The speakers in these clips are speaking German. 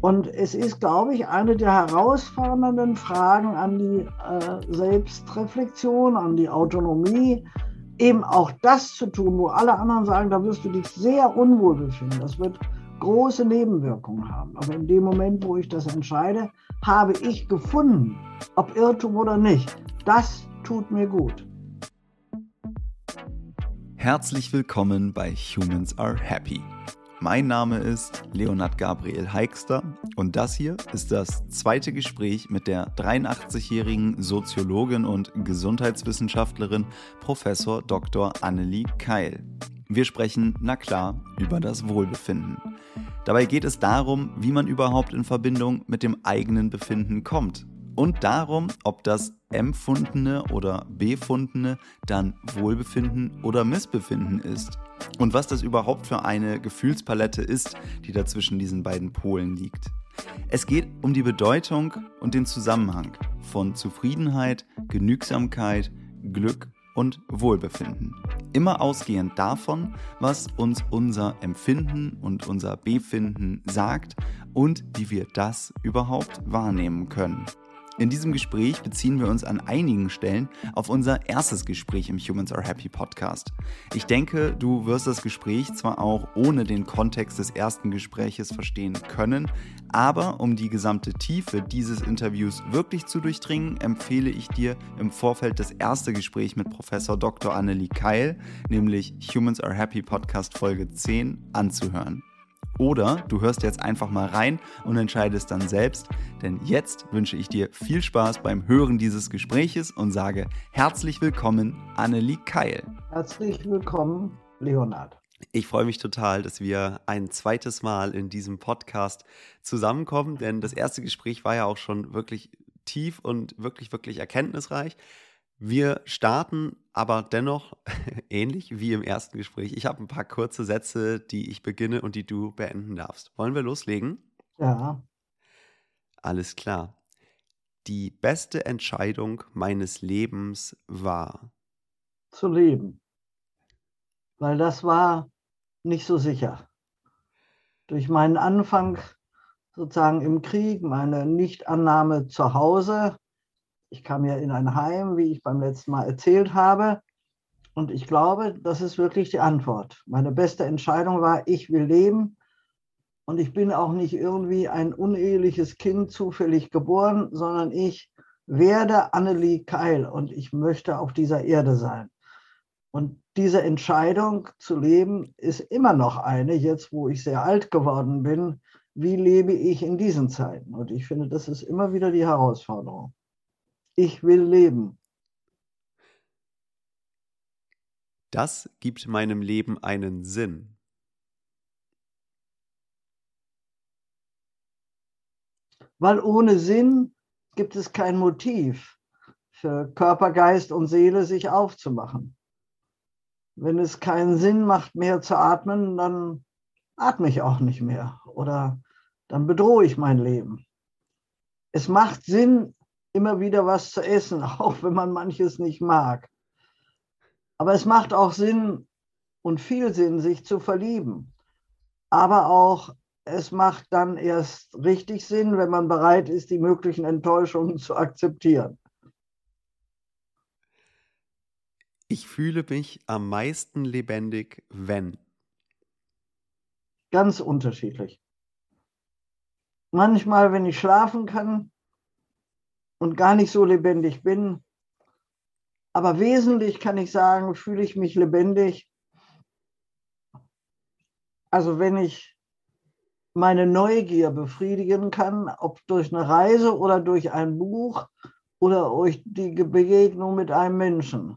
Und es ist, glaube ich, eine der herausfordernden Fragen an die äh, Selbstreflexion, an die Autonomie, eben auch das zu tun, wo alle anderen sagen, da wirst du dich sehr unwohl befinden. Das wird große Nebenwirkungen haben. Aber in dem Moment, wo ich das entscheide, habe ich gefunden, ob Irrtum oder nicht. Das tut mir gut. Herzlich willkommen bei Humans Are Happy. Mein Name ist Leonard Gabriel Heikster und das hier ist das zweite Gespräch mit der 83-jährigen Soziologin und Gesundheitswissenschaftlerin Professor Dr. Annelie Keil. Wir sprechen, na klar, über das Wohlbefinden. Dabei geht es darum, wie man überhaupt in Verbindung mit dem eigenen Befinden kommt und darum, ob das empfundene oder befundene dann Wohlbefinden oder Missbefinden ist und was das überhaupt für eine Gefühlspalette ist, die da zwischen diesen beiden Polen liegt. Es geht um die Bedeutung und den Zusammenhang von Zufriedenheit, Genügsamkeit, Glück und Wohlbefinden. Immer ausgehend davon, was uns unser Empfinden und unser Befinden sagt und wie wir das überhaupt wahrnehmen können. In diesem Gespräch beziehen wir uns an einigen Stellen auf unser erstes Gespräch im Humans Are Happy Podcast. Ich denke, du wirst das Gespräch zwar auch ohne den Kontext des ersten Gespräches verstehen können, aber um die gesamte Tiefe dieses Interviews wirklich zu durchdringen, empfehle ich dir im Vorfeld das erste Gespräch mit Professor Dr. Annelie Keil, nämlich Humans Are Happy Podcast Folge 10, anzuhören. Oder du hörst jetzt einfach mal rein und entscheidest dann selbst, denn jetzt wünsche ich dir viel Spaß beim Hören dieses Gespräches und sage herzlich willkommen, Annelie Keil. Herzlich willkommen, Leonard. Ich freue mich total, dass wir ein zweites Mal in diesem Podcast zusammenkommen, denn das erste Gespräch war ja auch schon wirklich tief und wirklich, wirklich erkenntnisreich. Wir starten aber dennoch ähnlich wie im ersten Gespräch. Ich habe ein paar kurze Sätze, die ich beginne und die du beenden darfst. Wollen wir loslegen? Ja. Alles klar. Die beste Entscheidung meines Lebens war. Zu leben. Weil das war nicht so sicher. Durch meinen Anfang sozusagen im Krieg, meine Nichtannahme zu Hause, ich kam ja in ein Heim, wie ich beim letzten Mal erzählt habe. Und ich glaube, das ist wirklich die Antwort. Meine beste Entscheidung war, ich will leben. Und ich bin auch nicht irgendwie ein uneheliches Kind zufällig geboren, sondern ich werde Annelie Keil und ich möchte auf dieser Erde sein. Und diese Entscheidung zu leben ist immer noch eine, jetzt wo ich sehr alt geworden bin. Wie lebe ich in diesen Zeiten? Und ich finde, das ist immer wieder die Herausforderung. Ich will leben. Das gibt meinem Leben einen Sinn. Weil ohne Sinn gibt es kein Motiv für Körper, Geist und Seele, sich aufzumachen. Wenn es keinen Sinn macht, mehr zu atmen, dann atme ich auch nicht mehr oder dann bedrohe ich mein Leben. Es macht Sinn, immer wieder was zu essen, auch wenn man manches nicht mag. Aber es macht auch Sinn und viel Sinn, sich zu verlieben. Aber auch es macht dann erst richtig Sinn, wenn man bereit ist, die möglichen Enttäuschungen zu akzeptieren. Ich fühle mich am meisten lebendig, wenn. Ganz unterschiedlich. Manchmal, wenn ich schlafen kann, und gar nicht so lebendig bin. Aber wesentlich kann ich sagen, fühle ich mich lebendig. Also wenn ich meine Neugier befriedigen kann, ob durch eine Reise oder durch ein Buch oder durch die Begegnung mit einem Menschen.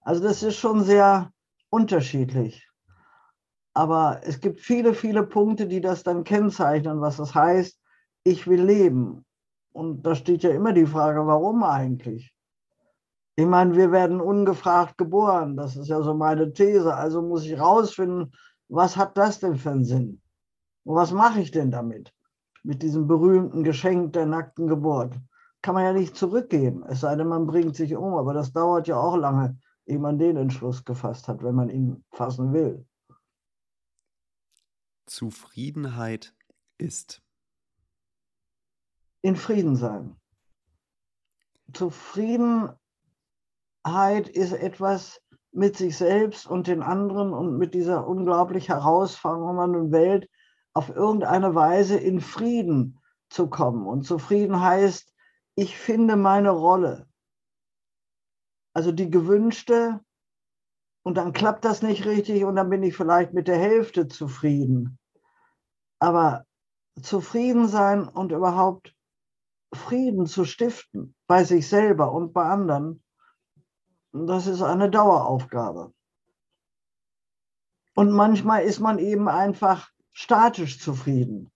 Also das ist schon sehr unterschiedlich. Aber es gibt viele, viele Punkte, die das dann kennzeichnen, was das heißt, ich will leben. Und da steht ja immer die Frage, warum eigentlich? Ich meine, wir werden ungefragt geboren. Das ist ja so meine These. Also muss ich rausfinden, was hat das denn für einen Sinn? Und was mache ich denn damit? Mit diesem berühmten Geschenk der nackten Geburt. Kann man ja nicht zurückgeben, es sei denn, man bringt sich um. Aber das dauert ja auch lange, ehe man den Entschluss gefasst hat, wenn man ihn fassen will. Zufriedenheit ist in Frieden sein. Zufriedenheit ist etwas mit sich selbst und den anderen und mit dieser unglaublich herausfordernden Welt auf irgendeine Weise in Frieden zu kommen. Und zufrieden heißt, ich finde meine Rolle. Also die gewünschte, und dann klappt das nicht richtig und dann bin ich vielleicht mit der Hälfte zufrieden. Aber zufrieden sein und überhaupt Frieden zu stiften bei sich selber und bei anderen, das ist eine Daueraufgabe. Und manchmal ist man eben einfach statisch zufrieden.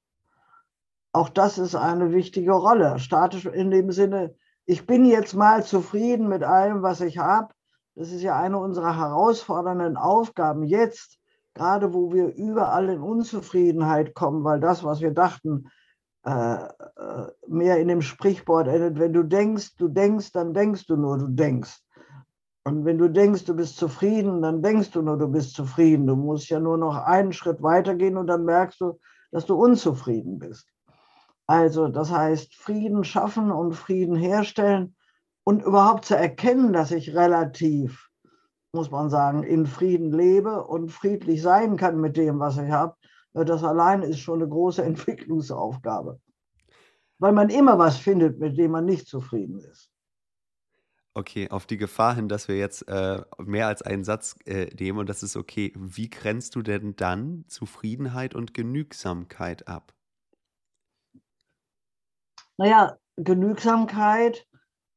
Auch das ist eine wichtige Rolle. Statisch in dem Sinne, ich bin jetzt mal zufrieden mit allem, was ich habe. Das ist ja eine unserer herausfordernden Aufgaben jetzt, gerade wo wir überall in Unzufriedenheit kommen, weil das, was wir dachten, mehr in dem Sprichwort endet, wenn du denkst, du denkst, dann denkst du nur, du denkst. Und wenn du denkst, du bist zufrieden, dann denkst du nur, du bist zufrieden. Du musst ja nur noch einen Schritt weitergehen und dann merkst du, dass du unzufrieden bist. Also das heißt, Frieden schaffen und Frieden herstellen und überhaupt zu erkennen, dass ich relativ, muss man sagen, in Frieden lebe und friedlich sein kann mit dem, was ich habe, das allein ist schon eine große Entwicklungsaufgabe. Weil man immer was findet, mit dem man nicht zufrieden ist. Okay, auf die Gefahr hin, dass wir jetzt äh, mehr als einen Satz äh, nehmen und das ist okay. Wie grenzt du denn dann Zufriedenheit und Genügsamkeit ab? Naja, Genügsamkeit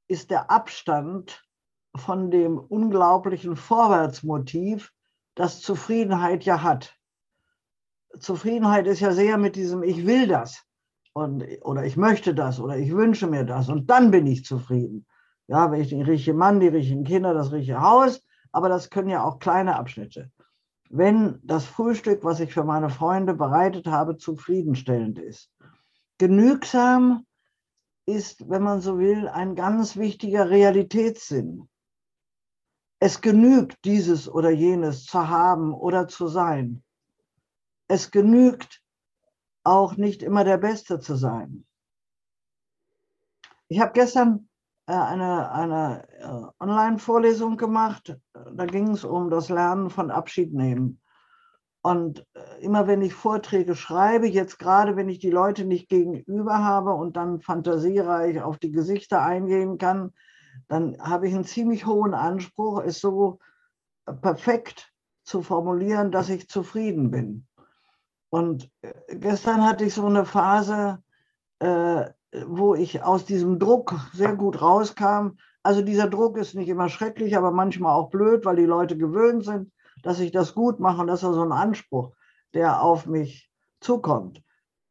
ist der Abstand von dem unglaublichen Vorwärtsmotiv, das Zufriedenheit ja hat. Zufriedenheit ist ja sehr mit diesem Ich will das und, oder ich möchte das oder ich wünsche mir das und dann bin ich zufrieden. Ja, wenn ich den richtigen Mann, die richtigen Kinder, das richtige Haus, aber das können ja auch kleine Abschnitte. Wenn das Frühstück, was ich für meine Freunde bereitet habe, zufriedenstellend ist. Genügsam ist, wenn man so will, ein ganz wichtiger Realitätssinn. Es genügt, dieses oder jenes zu haben oder zu sein. Es genügt auch nicht immer der Beste zu sein. Ich habe gestern äh, eine, eine äh, Online-Vorlesung gemacht. Da ging es um das Lernen von Abschied nehmen. Und äh, immer wenn ich Vorträge schreibe, jetzt gerade wenn ich die Leute nicht gegenüber habe und dann fantasiereich auf die Gesichter eingehen kann, dann habe ich einen ziemlich hohen Anspruch, es so perfekt zu formulieren, dass ich zufrieden bin. Und äh, gestern hatte ich so eine Phase, äh, wo ich aus diesem Druck sehr gut rauskam. Also dieser Druck ist nicht immer schrecklich, aber manchmal auch blöd, weil die Leute gewöhnt sind dass ich das gut mache. Und das ist so ein Anspruch, der auf mich zukommt.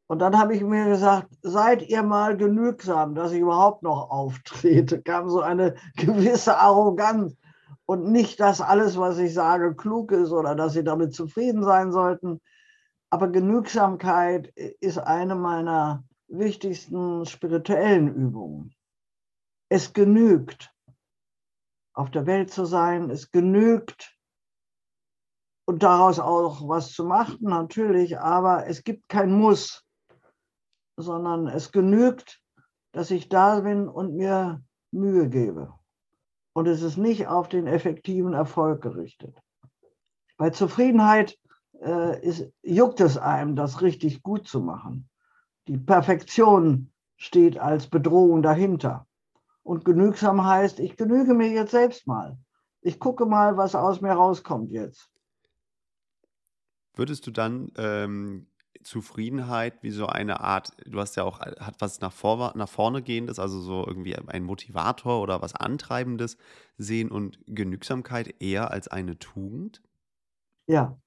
Und dann habe ich mir gesagt, seid ihr mal genügsam, dass ich überhaupt noch auftrete. Kam so eine gewisse Arroganz und nicht, dass alles, was ich sage, klug ist oder dass sie damit zufrieden sein sollten. Aber Genügsamkeit ist eine meiner wichtigsten spirituellen Übungen. Es genügt, auf der Welt zu sein. Es genügt, und daraus auch was zu machen, natürlich, aber es gibt kein Muss, sondern es genügt, dass ich da bin und mir Mühe gebe. Und es ist nicht auf den effektiven Erfolg gerichtet. Bei Zufriedenheit äh, ist, juckt es einem, das richtig gut zu machen. Die Perfektion steht als Bedrohung dahinter. Und genügsam heißt, ich genüge mir jetzt selbst mal. Ich gucke mal, was aus mir rauskommt jetzt. Würdest du dann ähm, Zufriedenheit wie so eine Art, du hast ja auch, hat was nach, vor, nach vorne gehendes, also so irgendwie ein Motivator oder was Antreibendes sehen und Genügsamkeit eher als eine Tugend? Ja,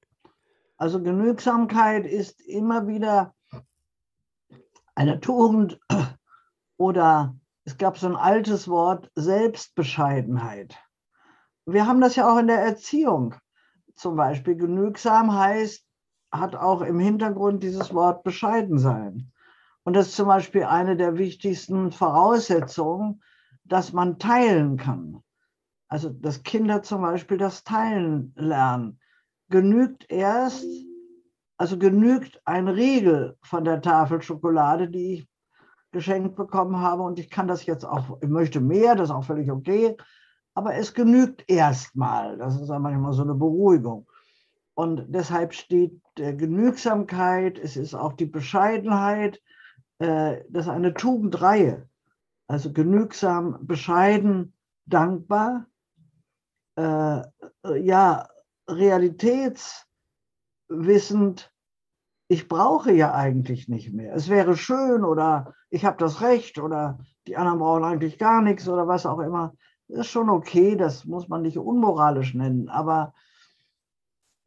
also Genügsamkeit ist immer wieder eine Tugend oder es gab so ein altes Wort Selbstbescheidenheit. Wir haben das ja auch in der Erziehung zum Beispiel genügsam heißt, hat auch im Hintergrund dieses Wort bescheiden sein. Und das ist zum Beispiel eine der wichtigsten Voraussetzungen, dass man teilen kann. Also, dass Kinder zum Beispiel das Teilen lernen. Genügt erst, also genügt ein Riegel von der Tafel Schokolade, die ich geschenkt bekommen habe und ich kann das jetzt auch, ich möchte mehr, das ist auch völlig okay, aber es genügt erstmal. Das ist ja manchmal so eine Beruhigung. Und deshalb steht der Genügsamkeit, es ist auch die Bescheidenheit, äh, das ist eine Tugendreihe. Also genügsam, bescheiden, dankbar, äh, ja, realitätswissend, ich brauche ja eigentlich nicht mehr. Es wäre schön oder ich habe das Recht oder die anderen brauchen eigentlich gar nichts oder was auch immer. Das ist schon okay, das muss man nicht unmoralisch nennen, aber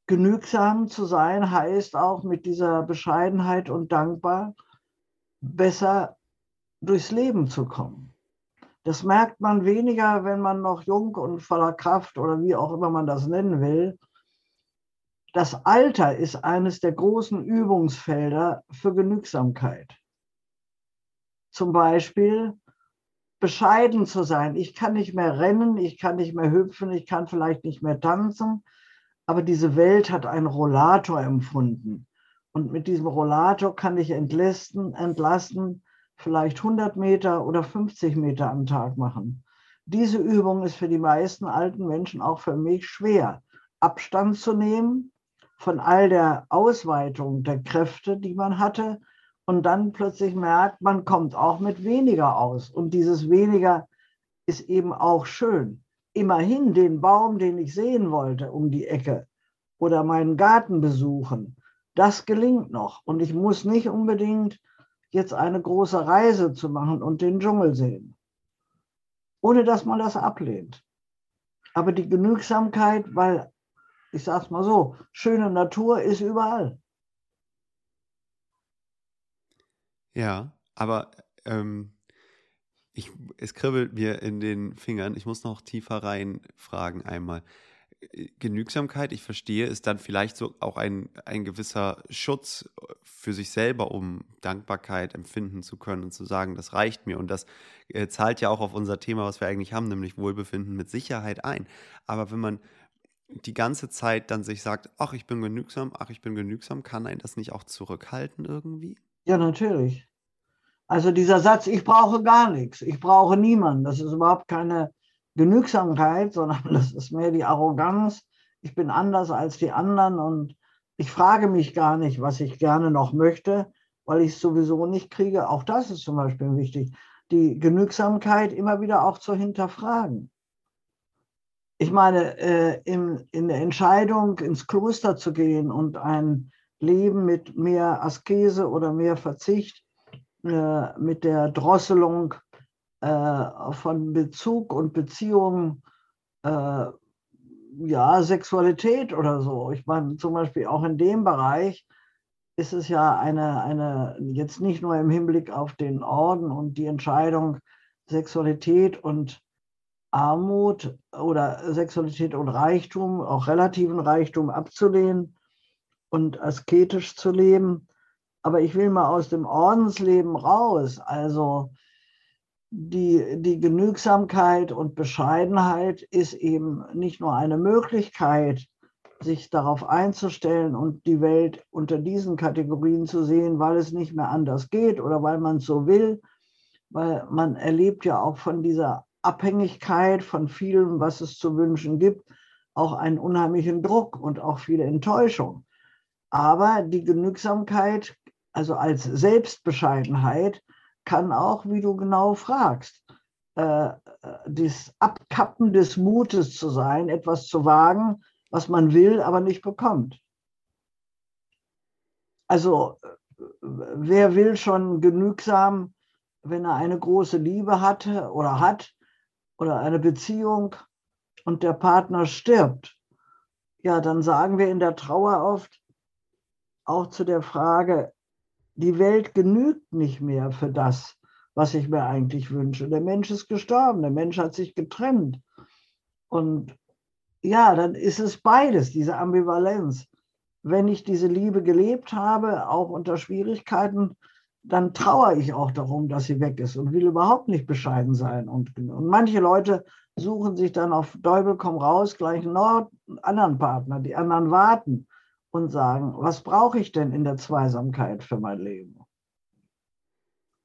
genügsam zu sein heißt auch mit dieser Bescheidenheit und dankbar besser durchs Leben zu kommen. Das merkt man weniger, wenn man noch jung und voller Kraft oder wie auch immer man das nennen will, das Alter ist eines der großen Übungsfelder für Genügsamkeit. Zum Beispiel bescheiden zu sein. Ich kann nicht mehr rennen, ich kann nicht mehr hüpfen, ich kann vielleicht nicht mehr tanzen, aber diese Welt hat einen Rollator empfunden. Und mit diesem Rollator kann ich entlasten, entlasten, vielleicht 100 Meter oder 50 Meter am Tag machen. Diese Übung ist für die meisten alten Menschen auch für mich schwer. Abstand zu nehmen von all der Ausweitung der Kräfte, die man hatte, und dann plötzlich merkt, man kommt auch mit weniger aus. Und dieses weniger ist eben auch schön. Immerhin den Baum, den ich sehen wollte, um die Ecke oder meinen Garten besuchen, das gelingt noch. Und ich muss nicht unbedingt jetzt eine große Reise zu machen und den Dschungel sehen, ohne dass man das ablehnt. Aber die Genügsamkeit, weil ich sage es mal so, schöne Natur ist überall. Ja, aber ähm, ich, es kribbelt mir in den Fingern. Ich muss noch tiefer rein fragen einmal. Genügsamkeit, ich verstehe, ist dann vielleicht so auch ein, ein gewisser Schutz für sich selber, um Dankbarkeit empfinden zu können und zu sagen, das reicht mir. Und das äh, zahlt ja auch auf unser Thema, was wir eigentlich haben, nämlich Wohlbefinden mit Sicherheit ein. Aber wenn man die ganze Zeit dann sich sagt, ach, ich bin genügsam, ach, ich bin genügsam, kann einen das nicht auch zurückhalten irgendwie? Ja, natürlich. Also dieser Satz, ich brauche gar nichts, ich brauche niemanden, das ist überhaupt keine Genügsamkeit, sondern das ist mehr die Arroganz. Ich bin anders als die anderen und ich frage mich gar nicht, was ich gerne noch möchte, weil ich es sowieso nicht kriege. Auch das ist zum Beispiel wichtig, die Genügsamkeit immer wieder auch zu hinterfragen ich meine, äh, im, in der Entscheidung, ins Kloster zu gehen und ein Leben mit mehr Askese oder mehr Verzicht, äh, mit der Drosselung äh, von Bezug und Beziehungen, äh, ja, Sexualität oder so. Ich meine, zum Beispiel auch in dem Bereich ist es ja eine, eine, jetzt nicht nur im Hinblick auf den Orden und die Entscheidung, Sexualität und Armut oder Sexualität und Reichtum, auch relativen Reichtum abzulehnen und asketisch zu leben. Aber ich will mal aus dem Ordensleben raus. Also die, die Genügsamkeit und Bescheidenheit ist eben nicht nur eine Möglichkeit, sich darauf einzustellen und die Welt unter diesen Kategorien zu sehen, weil es nicht mehr anders geht oder weil man es so will, weil man erlebt ja auch von dieser Abhängigkeit von vielem, was es zu wünschen gibt, auch einen unheimlichen Druck und auch viele Enttäuschung. Aber die Genügsamkeit, also als Selbstbescheidenheit, kann auch, wie du genau fragst, äh, das Abkappen des Mutes zu sein, etwas zu wagen, was man will, aber nicht bekommt. Also wer will schon genügsam, wenn er eine große Liebe hatte oder hat, oder eine Beziehung und der Partner stirbt, ja, dann sagen wir in der Trauer oft auch zu der Frage, die Welt genügt nicht mehr für das, was ich mir eigentlich wünsche. Der Mensch ist gestorben, der Mensch hat sich getrennt. Und ja, dann ist es beides, diese Ambivalenz. Wenn ich diese Liebe gelebt habe, auch unter Schwierigkeiten, dann trauere ich auch darum, dass sie weg ist und will überhaupt nicht bescheiden sein. Und, und manche Leute suchen sich dann auf Teufel komm raus gleich einen anderen Partner. Die anderen warten und sagen, was brauche ich denn in der Zweisamkeit für mein Leben?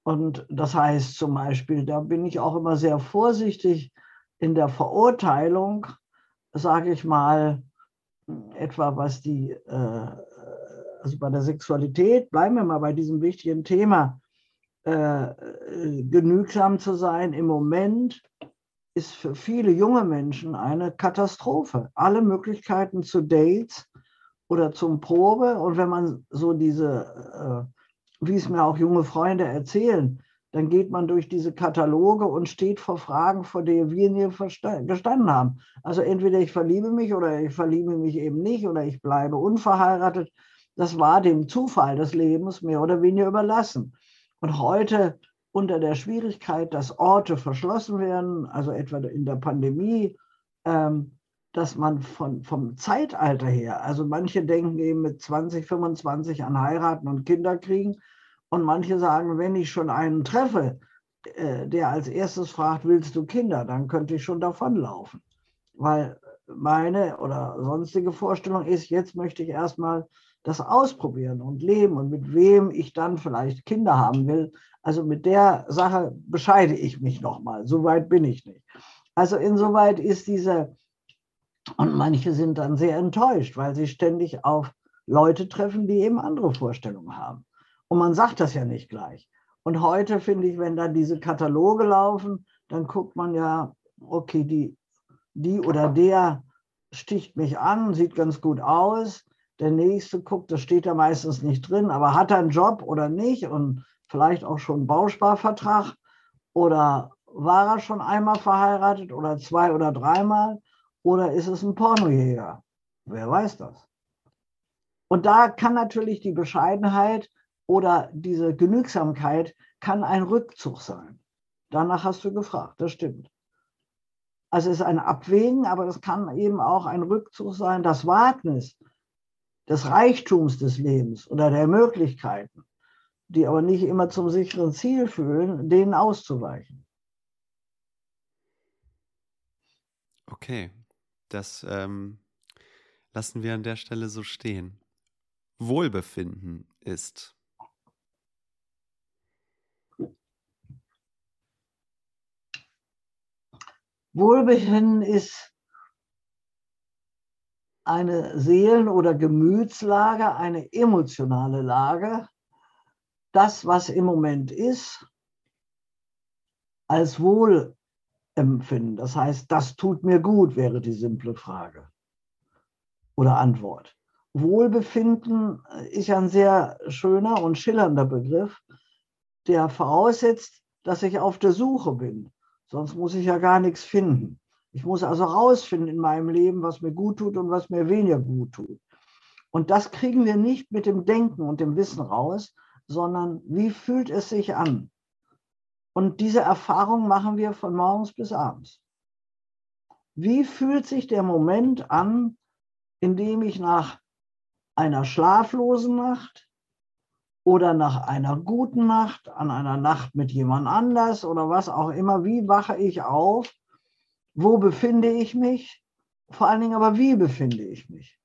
Und das heißt zum Beispiel, da bin ich auch immer sehr vorsichtig in der Verurteilung, sage ich mal, etwa was die, äh, also bei der Sexualität, bleiben wir mal bei diesem wichtigen Thema, äh, genügsam zu sein im Moment ist für viele junge Menschen eine Katastrophe. Alle Möglichkeiten zu Dates oder zum Probe und wenn man so diese, äh, wie es mir auch junge Freunde erzählen, dann geht man durch diese Kataloge und steht vor Fragen, vor denen wir nie gestanden haben. Also entweder ich verliebe mich oder ich verliebe mich eben nicht oder ich bleibe unverheiratet. Das war dem Zufall des Lebens mehr oder weniger überlassen. Und heute unter der Schwierigkeit, dass Orte verschlossen werden, also etwa in der Pandemie, ähm, dass man von, vom Zeitalter her, also manche denken eben mit 20, 25 an heiraten und Kinder kriegen und manche sagen, wenn ich schon einen treffe, äh, der als erstes fragt, willst du Kinder, dann könnte ich schon davonlaufen. Weil meine oder sonstige Vorstellung ist, jetzt möchte ich erstmal das ausprobieren und leben und mit wem ich dann vielleicht Kinder haben will. Also mit der Sache bescheide ich mich nochmal. So weit bin ich nicht. Also insoweit ist diese, und manche sind dann sehr enttäuscht, weil sie ständig auf Leute treffen, die eben andere Vorstellungen haben. Und man sagt das ja nicht gleich. Und heute finde ich, wenn dann diese Kataloge laufen, dann guckt man ja, okay, die, die oder der sticht mich an, sieht ganz gut aus der nächste guckt, das steht ja meistens nicht drin, aber hat er einen Job oder nicht und vielleicht auch schon einen Bausparvertrag oder war er schon einmal verheiratet oder zwei oder dreimal oder ist es ein Pornojäger? Wer weiß das? Und da kann natürlich die Bescheidenheit oder diese Genügsamkeit kann ein Rückzug sein. Danach hast du gefragt, das stimmt. Also es ist ein Abwägen, aber es kann eben auch ein Rückzug sein, das Wagnis, des Reichtums des Lebens oder der Möglichkeiten, die aber nicht immer zum sicheren Ziel fühlen, denen auszuweichen. Okay, das ähm, lassen wir an der Stelle so stehen. Wohlbefinden ist. Wohlbefinden ist eine Seelen- oder Gemütslage, eine emotionale Lage, das, was im Moment ist, als Wohlempfinden. Das heißt, das tut mir gut, wäre die simple Frage oder Antwort. Wohlbefinden ist ein sehr schöner und schillernder Begriff, der voraussetzt, dass ich auf der Suche bin. Sonst muss ich ja gar nichts finden. Ich muss also rausfinden in meinem Leben, was mir gut tut und was mir weniger gut tut. Und das kriegen wir nicht mit dem Denken und dem Wissen raus, sondern wie fühlt es sich an? Und diese Erfahrung machen wir von morgens bis abends. Wie fühlt sich der Moment an, in dem ich nach einer schlaflosen Nacht oder nach einer guten Nacht, an einer Nacht mit jemand anders oder was auch immer, wie wache ich auf wo befinde ich mich, vor allen Dingen aber wie befinde ich mich.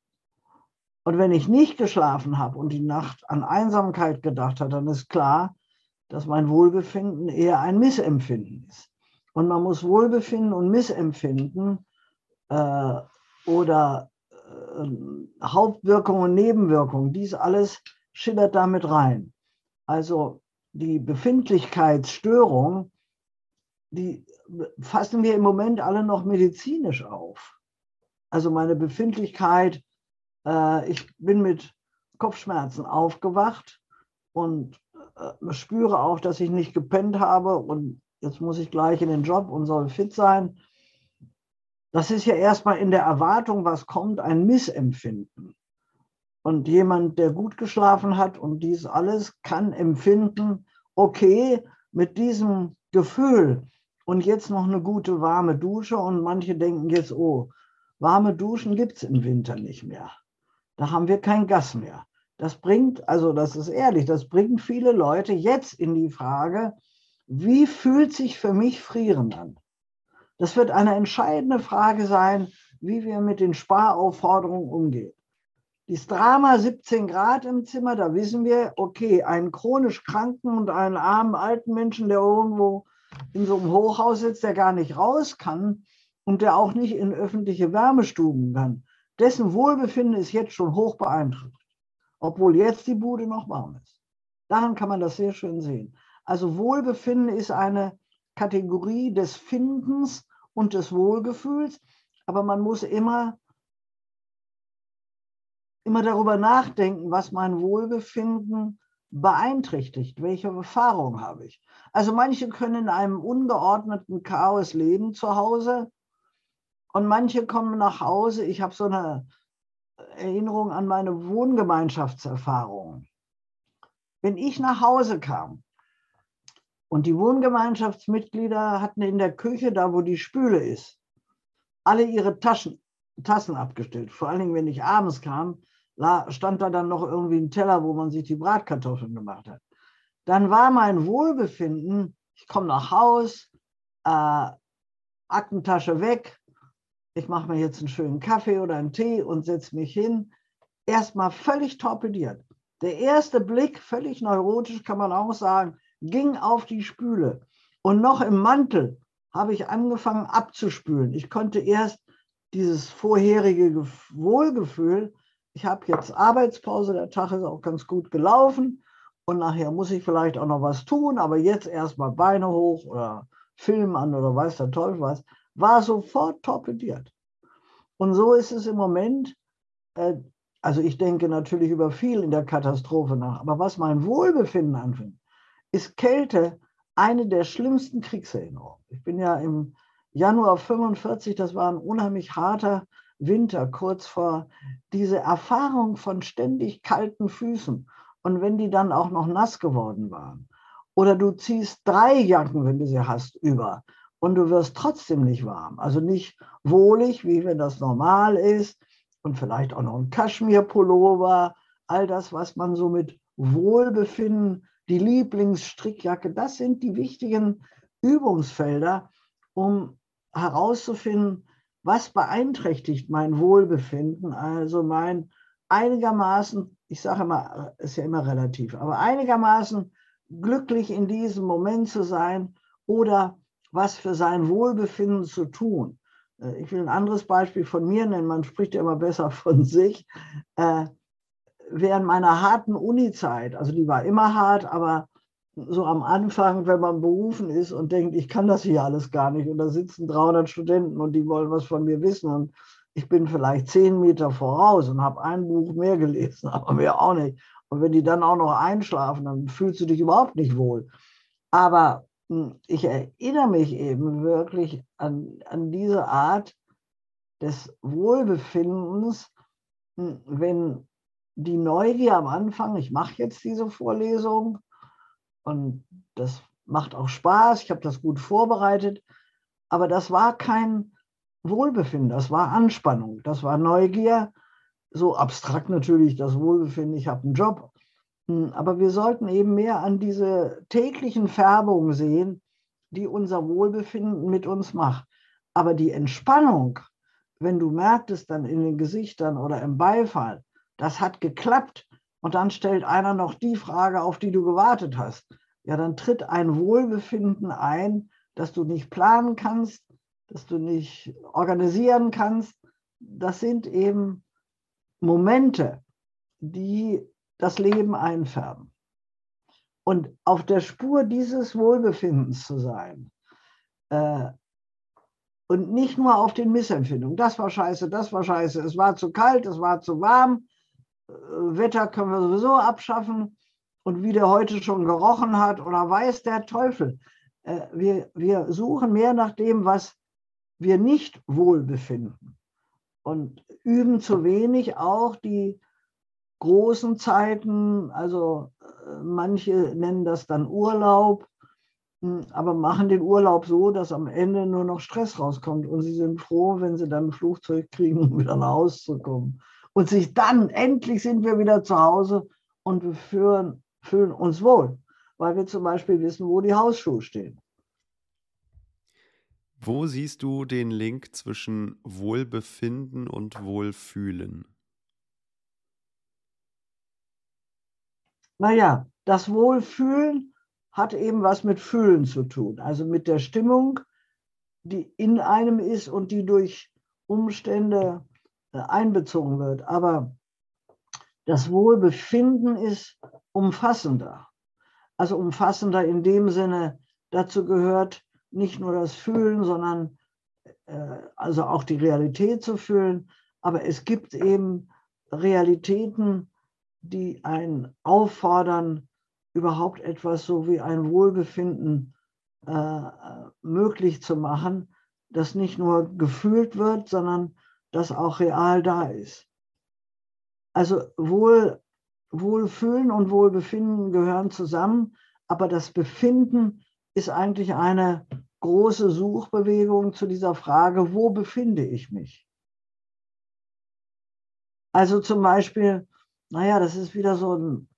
Und wenn ich nicht geschlafen habe und die Nacht an Einsamkeit gedacht habe, dann ist klar, dass mein Wohlbefinden eher ein Missempfinden ist. Und man muss Wohlbefinden und Missempfinden äh, oder äh, Hauptwirkung und Nebenwirkung, dies alles schillert damit rein. Also die Befindlichkeitsstörung, die fassen wir im Moment alle noch medizinisch auf. Also meine Befindlichkeit, äh, ich bin mit Kopfschmerzen aufgewacht und äh, spüre auch, dass ich nicht gepennt habe und jetzt muss ich gleich in den Job und soll fit sein. Das ist ja erstmal in der Erwartung, was kommt, ein Missempfinden. Und jemand, der gut geschlafen hat und dies alles, kann empfinden, okay, mit diesem Gefühl und jetzt noch eine gute warme Dusche und manche denken jetzt, oh, warme Duschen gibt es im Winter nicht mehr. Da haben wir kein Gas mehr. Das bringt, also das ist ehrlich, das bringt viele Leute jetzt in die Frage, wie fühlt sich für mich Frieren an? Das wird eine entscheidende Frage sein, wie wir mit den Sparaufforderungen umgehen. Die Drama 17 Grad im Zimmer, da wissen wir, okay, einen chronisch kranken und einen armen alten Menschen, der irgendwo in so einem Hochhaus sitzt, der gar nicht raus kann und der auch nicht in öffentliche Wärmestuben kann, dessen Wohlbefinden ist jetzt schon hoch beeinträchtigt, obwohl jetzt die Bude noch warm ist. Daran kann man das sehr schön sehen. Also Wohlbefinden ist eine Kategorie des Findens und des Wohlgefühls, aber man muss immer, immer darüber nachdenken, was mein Wohlbefinden beeinträchtigt, welche Erfahrung habe ich. Also manche können in einem ungeordneten Chaos leben zu Hause und manche kommen nach Hause. Ich habe so eine Erinnerung an meine Wohngemeinschaftserfahrung. Wenn ich nach Hause kam und die Wohngemeinschaftsmitglieder hatten in der Küche, da wo die Spüle ist, alle ihre Taschen, Tassen abgestellt. Vor allen Dingen, wenn ich abends kam, stand da dann noch irgendwie ein Teller, wo man sich die Bratkartoffeln gemacht hat. Dann war mein Wohlbefinden, ich komme nach Haus, äh, Aktentasche weg, ich mache mir jetzt einen schönen Kaffee oder einen Tee und setze mich hin, erstmal völlig torpediert. Der erste Blick, völlig neurotisch kann man auch sagen, ging auf die Spüle. Und noch im Mantel habe ich angefangen abzuspülen. Ich konnte erst dieses vorherige Wohlgefühl, ich habe jetzt Arbeitspause, der Tag ist auch ganz gut gelaufen und nachher muss ich vielleicht auch noch was tun, aber jetzt erstmal Beine hoch oder Film an oder weiß der Teufel was, war sofort torpediert. Und so ist es im Moment, äh, also ich denke natürlich über viel in der Katastrophe nach, aber was mein Wohlbefinden anfängt, ist Kälte eine der schlimmsten Kriegserinnerungen. Ich bin ja im Januar 45, das war ein unheimlich harter Winter, kurz vor diese Erfahrung von ständig kalten Füßen. Und wenn die dann auch noch nass geworden waren, oder du ziehst drei Jacken, wenn du sie hast, über und du wirst trotzdem nicht warm. Also nicht wohlig, wie wenn das normal ist und vielleicht auch noch ein Kaschmirpullover, all das, was man so mit Wohlbefinden die Lieblingsstrickjacke, das sind die wichtigen Übungsfelder, um herauszufinden, was beeinträchtigt mein Wohlbefinden, also mein einigermaßen, ich sage immer, ist ja immer relativ, aber einigermaßen glücklich in diesem Moment zu sein oder was für sein Wohlbefinden zu tun. Äh, ich will ein anderes Beispiel von mir nennen, man spricht ja immer besser von sich. Äh, während meiner harten Uni-Zeit, also die war immer hart, aber so am Anfang, wenn man berufen ist und denkt, ich kann das hier alles gar nicht und da sitzen 300 Studenten und die wollen was von mir wissen und ich bin vielleicht zehn Meter voraus und habe ein Buch mehr gelesen, aber mehr auch nicht. Und wenn die dann auch noch einschlafen, dann fühlst du dich überhaupt nicht wohl. Aber hm, ich erinnere mich eben wirklich an, an diese Art des Wohlbefindens, hm, wenn die Neugier am Anfang, ich mache jetzt diese Vorlesung und das macht auch Spaß, ich habe das gut vorbereitet, aber das war kein Wohlbefinden, das war Anspannung, das war Neugier, so abstrakt natürlich das Wohlbefinden, ich habe einen Job, hm, aber wir sollten eben mehr an diese täglichen Färbungen sehen, die unser Wohlbefinden mit uns macht. Aber die Entspannung, wenn du merktest dann in den Gesichtern oder im Beifall, das hat geklappt und dann stellt einer noch die Frage, auf die du gewartet hast. Ja, dann tritt ein Wohlbefinden ein, das du nicht planen kannst, das du nicht organisieren kannst. Das sind eben Momente, die das Leben einfärben. Und auf der Spur dieses Wohlbefindens zu sein äh, und nicht nur auf den Missempfindungen. Das war scheiße, das war scheiße, es war zu kalt, es war zu warm, Wetter können wir sowieso abschaffen. Und wie der heute schon gerochen hat oder weiß der Teufel. Äh, wir, wir suchen mehr nach dem, was wir nicht wohlbefinden. Und üben zu wenig auch die großen Zeiten, also äh, manche nennen das dann Urlaub, hm, aber machen den Urlaub so, dass am Ende nur noch Stress rauskommt und sie sind froh, wenn sie dann ein Flugzeug kriegen, um wieder nach Hause zu kommen und sich dann, endlich sind wir wieder zu Hause und wir fühlen, fühlen uns wohl, weil wir zum Beispiel wissen, wo die Hausschuhe stehen. Wo siehst du den Link zwischen Wohlbefinden und Wohlfühlen? naja, das Wohlfühlen hat eben was mit Fühlen zu tun, also mit der Stimmung, die in einem ist und die durch Umstände einbezogen wird. Aber das Wohlbefinden ist umfassender. Also umfassender in dem Sinne, dazu gehört nicht nur das Fühlen, sondern äh, also auch die Realität zu fühlen. Aber es gibt eben Realitäten, die einen auffordern, überhaupt etwas so wie ein Wohlbefinden äh, möglich zu machen, das nicht nur gefühlt wird, sondern das auch real da ist. Also Wohl, Wohlfühlen und Wohlbefinden gehören zusammen, aber das Befinden ist eigentlich eine große Suchbewegung zu dieser Frage, wo befinde ich mich? Also zum Beispiel, naja, das ist wieder so ein,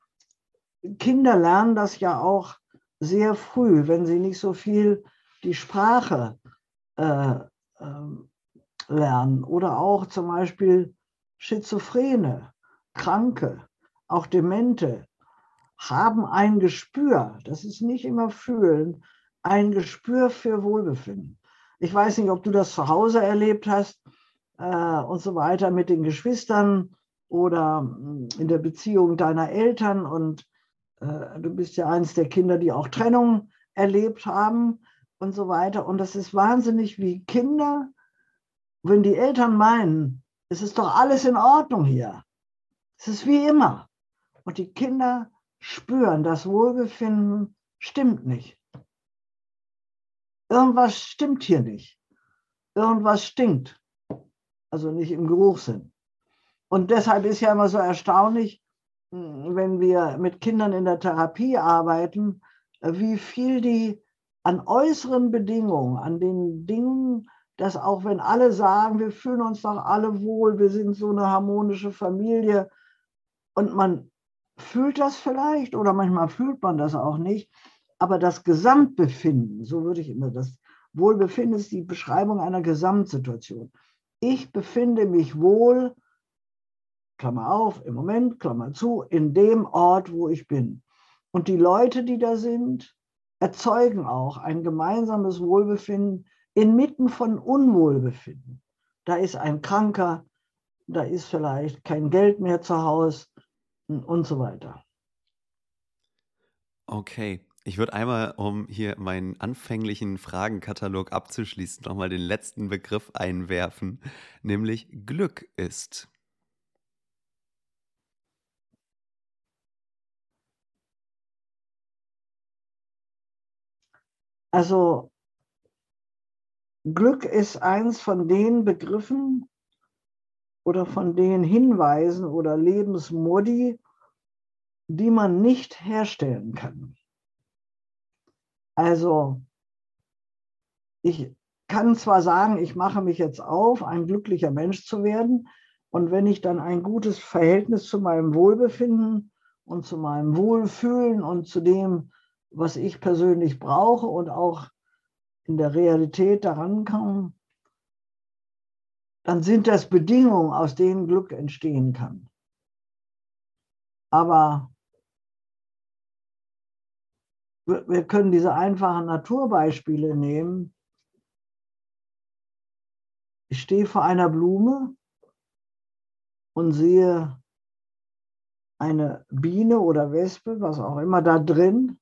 Kinder lernen das ja auch sehr früh, wenn sie nicht so viel die Sprache äh, äh, lernen oder auch zum Beispiel Schizophrene, Kranke, auch Demente haben ein Gespür, das ist nicht immer fühlen, ein Gespür für Wohlbefinden. Ich weiß nicht, ob du das zu Hause erlebt hast äh, und so weiter mit den Geschwistern oder mm, in der Beziehung deiner Eltern und äh, du bist ja eines der Kinder, die auch Trennung erlebt haben und so weiter. Und das ist wahnsinnig, wie Kinder, wenn die Eltern meinen, es ist doch alles in Ordnung hier. Es ist wie immer. Und die Kinder spüren, das Wohlbefinden stimmt nicht. Irgendwas stimmt hier nicht. Irgendwas stinkt. Also nicht im Geruchssinn. Und deshalb ist ja immer so erstaunlich, hm, wenn wir mit Kindern in der Therapie arbeiten, wie viel die an äußeren Bedingungen, an den Dingen, dass auch wenn alle sagen, wir fühlen uns doch alle wohl, wir sind so eine harmonische Familie und man fühlt das vielleicht oder manchmal fühlt man das auch nicht, aber das Gesamtbefinden, so würde ich immer das Wohlbefinden ist die Beschreibung einer Gesamtsituation. Ich befinde mich wohl Klammer auf, im Moment, Klammer zu, in dem Ort, wo ich bin. Und die Leute, die da sind, erzeugen auch ein gemeinsames Wohlbefinden inmitten von Unwohlbefinden. Da ist ein Kranker, da ist vielleicht kein Geld mehr zu Hause und so weiter. Okay, ich würde einmal, um hier meinen anfänglichen Fragenkatalog abzuschließen, nochmal den letzten Begriff einwerfen, nämlich Glück ist. Also Glück ist eins von den Begriffen oder von den Hinweisen oder Lebensmodi, die man nicht herstellen kann. Also ich kann zwar sagen, ich mache mich jetzt auf, ein glücklicher Mensch zu werden. Und wenn ich dann ein gutes Verhältnis zu meinem Wohlbefinden und zu meinem Wohlfühlen und zu dem, was ich persönlich brauche und auch in der Realität daran kann, dann sind das Bedingungen, aus denen Glück entstehen kann. Aber wir können diese einfachen Naturbeispiele nehmen. Ich stehe vor einer Blume und sehe eine Biene oder Wespe, was auch immer da drin.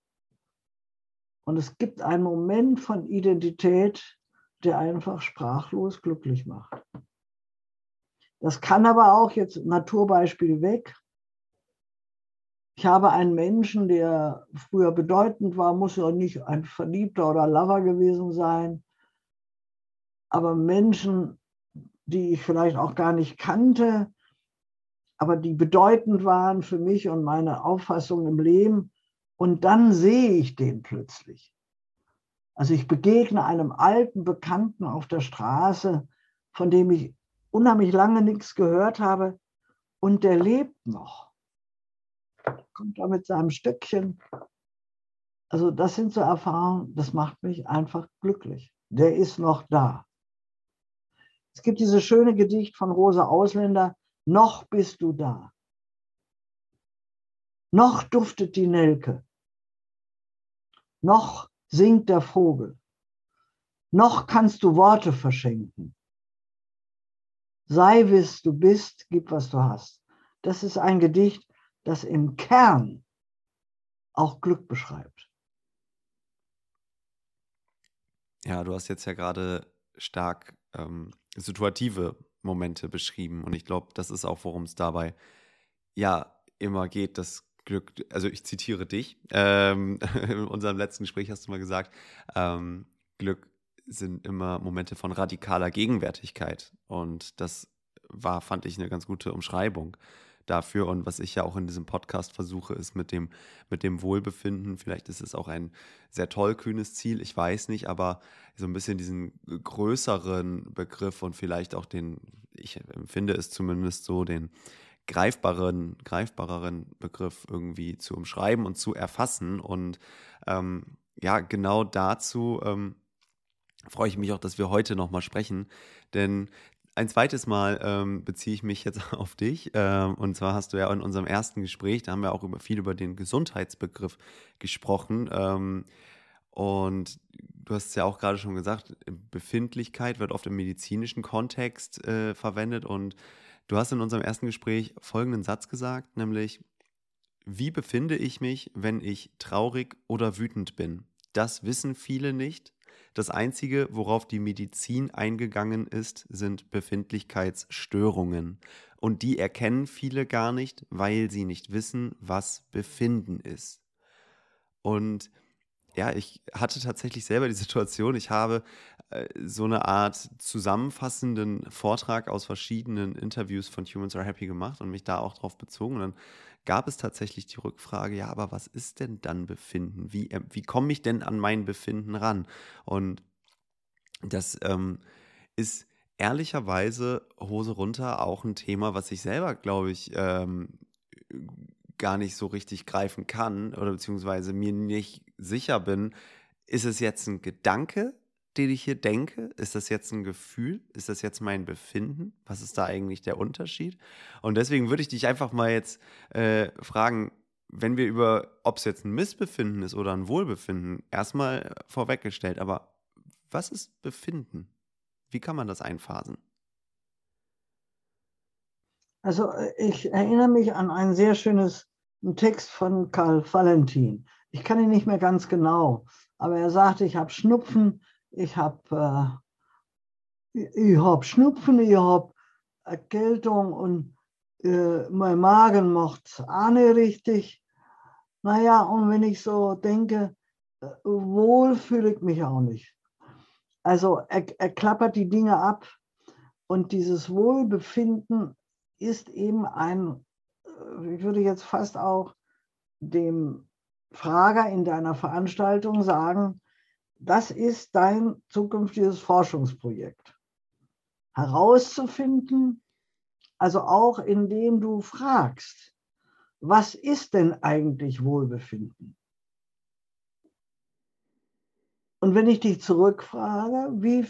Und es gibt einen Moment von Identität, der einfach sprachlos glücklich macht. Das kann aber auch jetzt Naturbeispiel weg. Ich habe einen Menschen, der früher bedeutend war, muss ja nicht ein Verliebter oder Lover gewesen sein, aber Menschen, die ich vielleicht auch gar nicht kannte, aber die bedeutend waren für mich und meine Auffassung im Leben, und dann sehe ich den plötzlich. Also ich begegne einem alten Bekannten auf der Straße, von dem ich unheimlich lange nichts gehört habe. Und der lebt noch. Kommt da mit seinem Stöckchen. Also das sind so Erfahrungen, das macht mich einfach glücklich. Der ist noch da. Es gibt dieses schöne Gedicht von Rosa Ausländer, noch bist du da. noch duftet die Nelke, noch singt der Vogel, noch kannst du Worte verschenken. Sei, wiss du bist, gib, was du hast. Das ist ein Gedicht, das im Kern auch Glück beschreibt. Ja, du hast jetzt ja gerade stark ähm, situative Momente beschrieben und ich glaube, das ist auch, worum es dabei ja immer geht, das Glück, also ich zitiere dich, ähm, in unserem letzten Gespräch hast du mal gesagt, ähm, Glück sind immer Momente von radikaler Gegenwärtigkeit. Und das war, fand ich, eine ganz gute Umschreibung dafür. Und was ich ja auch in diesem Podcast versuche, ist mit dem, mit dem Wohlbefinden, vielleicht ist es auch ein sehr tollkühnes Ziel, ich weiß nicht, aber so ein bisschen diesen größeren Begriff und vielleicht auch den, ich empfinde es zumindest so, den greifbaren, greifbareren Begriff irgendwie zu umschreiben und zu erfassen. Und ähm, ja, genau dazu ähm, freue ich mich auch, dass wir heute nochmal sprechen, denn ein zweites Mal ähm, beziehe ich mich jetzt auf dich. Ähm, und zwar hast du ja in unserem ersten Gespräch, da haben wir auch über, viel über den Gesundheitsbegriff gesprochen. Ähm, und du hast es ja auch gerade schon gesagt, Befindlichkeit wird oft im medizinischen Kontext äh, verwendet. Und du hast in unserem ersten Gespräch folgenden Satz gesagt, nämlich, wie befinde ich mich, wenn ich traurig oder wütend bin? Das wissen viele nicht das Einzige, worauf die Medizin eingegangen ist, sind Befindlichkeitsstörungen. Und die erkennen viele gar nicht, weil sie nicht wissen, was Befinden ist. Und ja, ich hatte tatsächlich selber die Situation, ich habe äh, so eine Art zusammenfassenden Vortrag aus verschiedenen Interviews von Humans Are Happy gemacht und mich da auch drauf bezogen. Und dann gab es tatsächlich die Rückfrage, ja, aber was ist denn dann Befinden? Wie, äh, wie komme ich denn an mein Befinden ran? Und das ähm, ist ehrlicherweise Hose runter auch ein Thema, was ich selber, glaube ich, ähm, gar nicht so richtig greifen kann oder beziehungsweise mir nicht sicher bin, ist es jetzt ein Gedanke, den ich hier denke? Ist das jetzt ein Gefühl? Ist das jetzt mein Befinden? Was ist da eigentlich der Unterschied? Und deswegen würde ich dich einfach mal jetzt äh, fragen, wenn wir über, ob es jetzt ein Missbefinden ist oder ein Wohlbefinden, erstmal vorweggestellt, aber was ist Befinden? Wie kann man das einphasen? Also äh, ich erinnere mich an ein sehr schönes Text von Karl Valentin. Ich kann ihn nicht mehr ganz genau, aber er sagte, ich habe Schnupfen, ich habe äh, ich hab Schnupfen, ich habe Erkältung und äh, mein Magen macht auch richtig. Naja, und wenn ich so denke, äh, wohl fühle ich mich auch nicht. Also er, er klappert die Dinge ab und dieses Wohlbefinden ist eben ein, ich würde jetzt fast auch dem Frager in deiner Veranstaltung sagen, das ist dein zukünftiges Forschungsprojekt. Herauszufinden, also auch indem du fragst, was ist denn eigentlich Wohlbefinden? Und wenn ich dich zurückfrage, wie,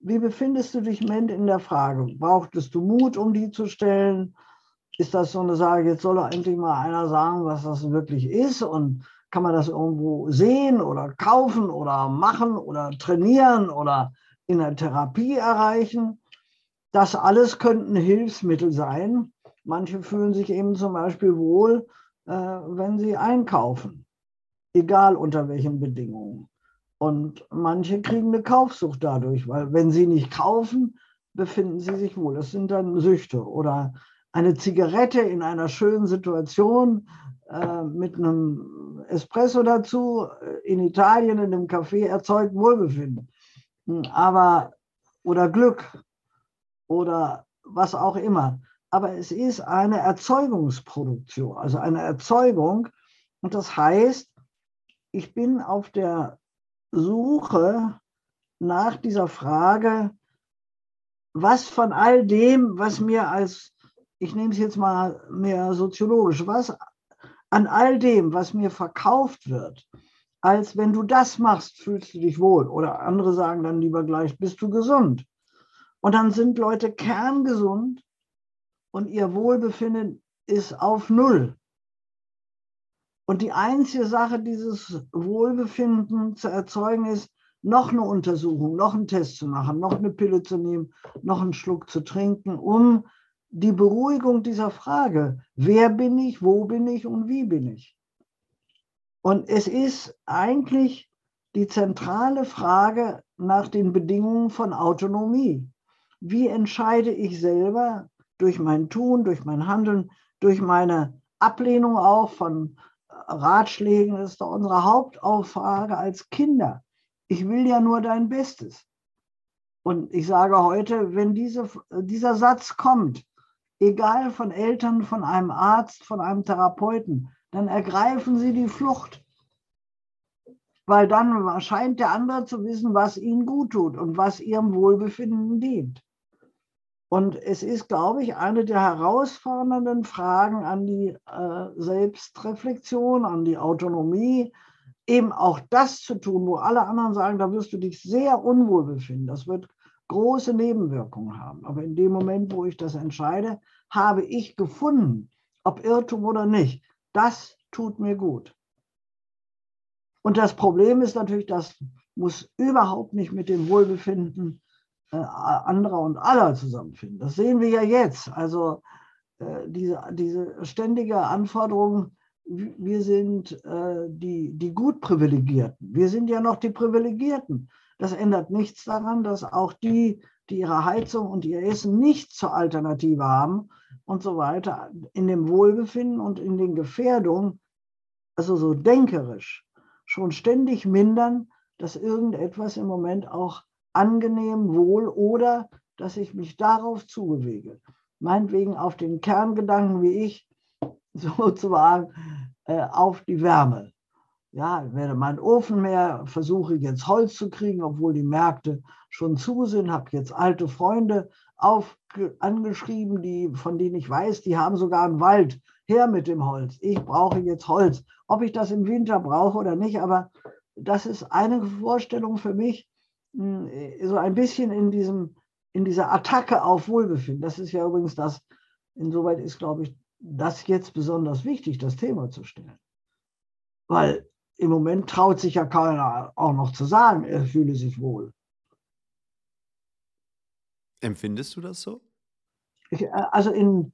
wie befindest du dich Moment in der Frage? Brauchtest du Mut, um die zu stellen? Ist das so eine Sage, jetzt soll doch endlich mal einer sagen, was das wirklich ist? Und kann man das irgendwo sehen oder kaufen oder machen oder trainieren oder in der Therapie erreichen? Das alles könnten Hilfsmittel sein. Manche fühlen sich eben zum Beispiel wohl, äh, wenn sie einkaufen, egal unter welchen Bedingungen. Und manche kriegen eine Kaufsucht dadurch, weil wenn sie nicht kaufen, befinden sie sich wohl. Das sind dann Süchte. Oder eine Zigarette in einer schönen Situation äh, mit einem Espresso dazu äh, in Italien in einem Café erzeugt Wohlbefinden. Hm, aber, oder Glück oder was auch immer. Aber es ist eine Erzeugungsproduktion, also eine Erzeugung. Und das heißt, ich bin auf der Suche nach dieser Frage, was von all dem, was mir als, ich nehme es jetzt mal mehr soziologisch, was an all dem, was mir verkauft wird, als wenn du das machst, fühlst du dich wohl. Oder andere sagen dann lieber gleich, bist du gesund. Und dann sind Leute kerngesund und ihr Wohlbefinden ist auf Null. Und die einzige Sache, dieses Wohlbefinden zu erzeugen, ist, noch eine Untersuchung, noch einen Test zu machen, noch eine Pille zu nehmen, noch einen Schluck zu trinken, um die Beruhigung dieser Frage, wer bin ich, wo bin ich und wie bin ich. Und es ist eigentlich die zentrale Frage nach den Bedingungen von Autonomie. Wie entscheide ich selber durch mein Tun, durch mein Handeln, durch meine Ablehnung auch von Ratschlägen? Das ist doch unsere Hauptaufrage als Kinder. Ich will ja nur dein Bestes. Und ich sage heute, wenn diese, dieser Satz kommt, egal von Eltern, von einem Arzt, von einem Therapeuten, dann ergreifen sie die Flucht. Weil dann scheint der andere zu wissen, was ihnen gut tut und was ihrem Wohlbefinden dient. Und es ist, glaube ich, eine der herausfordernden Fragen an die äh, Selbstreflexion, an die Autonomie, eben auch das zu tun, wo alle anderen sagen, da wirst du dich sehr unwohl befinden. Das wird große Nebenwirkungen haben. Aber in dem Moment, wo ich das entscheide, habe ich gefunden, ob Irrtum oder nicht. Das tut mir gut. Und das Problem ist natürlich, das muss überhaupt nicht mit dem Wohlbefinden äh, anderer und aller zusammenfinden. Das sehen wir ja jetzt. Also äh, diese, diese ständige Anforderung, wir sind äh, die, die gut Privilegierten. Wir sind ja noch die Privilegierten. Das ändert nichts daran, dass auch die, die ihre Heizung und ihr Essen nicht zur Alternative haben und so weiter, in dem Wohlbefinden und in den Gefährdungen, also so denkerisch, schon ständig mindern, dass irgendetwas im Moment auch angenehm, wohl oder dass ich mich darauf zubewege. Meinetwegen auf den Kerngedanken wie ich, sozusagen äh, auf die Wärme ja, ich werde meinen Ofen mehr, versuche jetzt Holz zu kriegen, obwohl die Märkte schon zu sind, habe jetzt alte Freunde auf, angeschrieben, die, von denen ich weiß, die haben sogar einen Wald. Her mit dem Holz. Ich brauche jetzt Holz. Ob ich das im Winter brauche oder nicht, aber das ist eine Vorstellung für mich, hm, so ein bisschen in, diesem, in dieser Attacke auf Wohlbefinden. Das ist ja übrigens das, insoweit ist, glaube ich, das jetzt besonders wichtig, das Thema zu stellen. Weil im Moment traut sich ja keiner auch noch zu sagen, er fühle sich wohl. Empfindest du das so? Ich, äh, also in,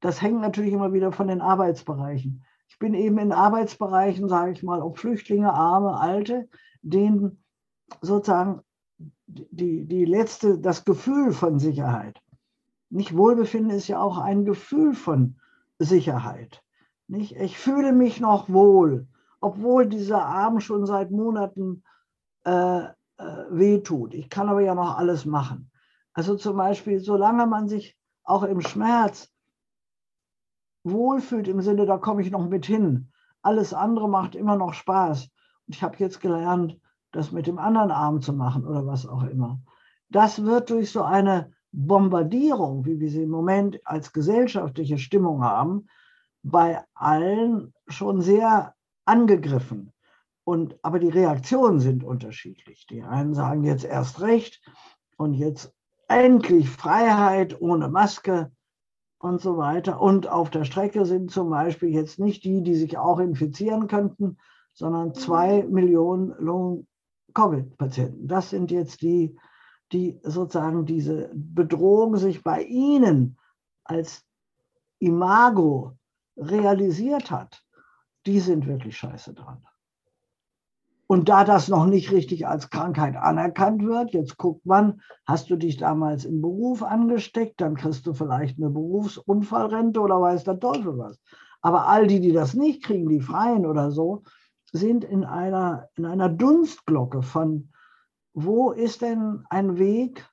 das hängt natürlich immer wieder von den Arbeitsbereichen. Ich bin eben in Arbeitsbereichen, sage ich mal, ob Flüchtlinge, Arme, Alte, denen sozusagen die, die letzte, das Gefühl von Sicherheit. Nicht Wohlbefinden ist ja auch ein Gefühl von Sicherheit. Nicht? Ich fühle mich noch wohl obwohl dieser Arm schon seit Monaten äh, äh, wehtut. Ich kann aber ja noch alles machen. Also zum Beispiel, solange man sich auch im Schmerz wohlfühlt, im Sinne, da komme ich noch mit hin, alles andere macht immer noch Spaß. Und ich habe jetzt gelernt, das mit dem anderen Arm zu machen oder was auch immer. Das wird durch so eine Bombardierung, wie wir sie im Moment als gesellschaftliche Stimmung haben, bei allen schon sehr angegriffen. Und, aber die Reaktionen sind unterschiedlich. Die einen sagen jetzt erst recht und jetzt endlich Freiheit ohne Maske und so weiter. Und auf der Strecke sind zum Beispiel jetzt nicht die, die sich auch infizieren könnten, sondern zwei Millionen Long-Covid-Patienten. Das sind jetzt die, die sozusagen diese Bedrohung sich bei ihnen als Imago realisiert hat die sind wirklich scheiße dran. Und da das noch nicht richtig als Krankheit anerkannt wird, jetzt guckt man, hast du dich damals im Beruf angesteckt, dann kriegst du vielleicht eine Berufsunfallrente oder weiß der Teufel was. Aber all die, die das nicht kriegen, die Freien oder so, sind in einer, in einer Dunstglocke von, wo ist denn ein Weg,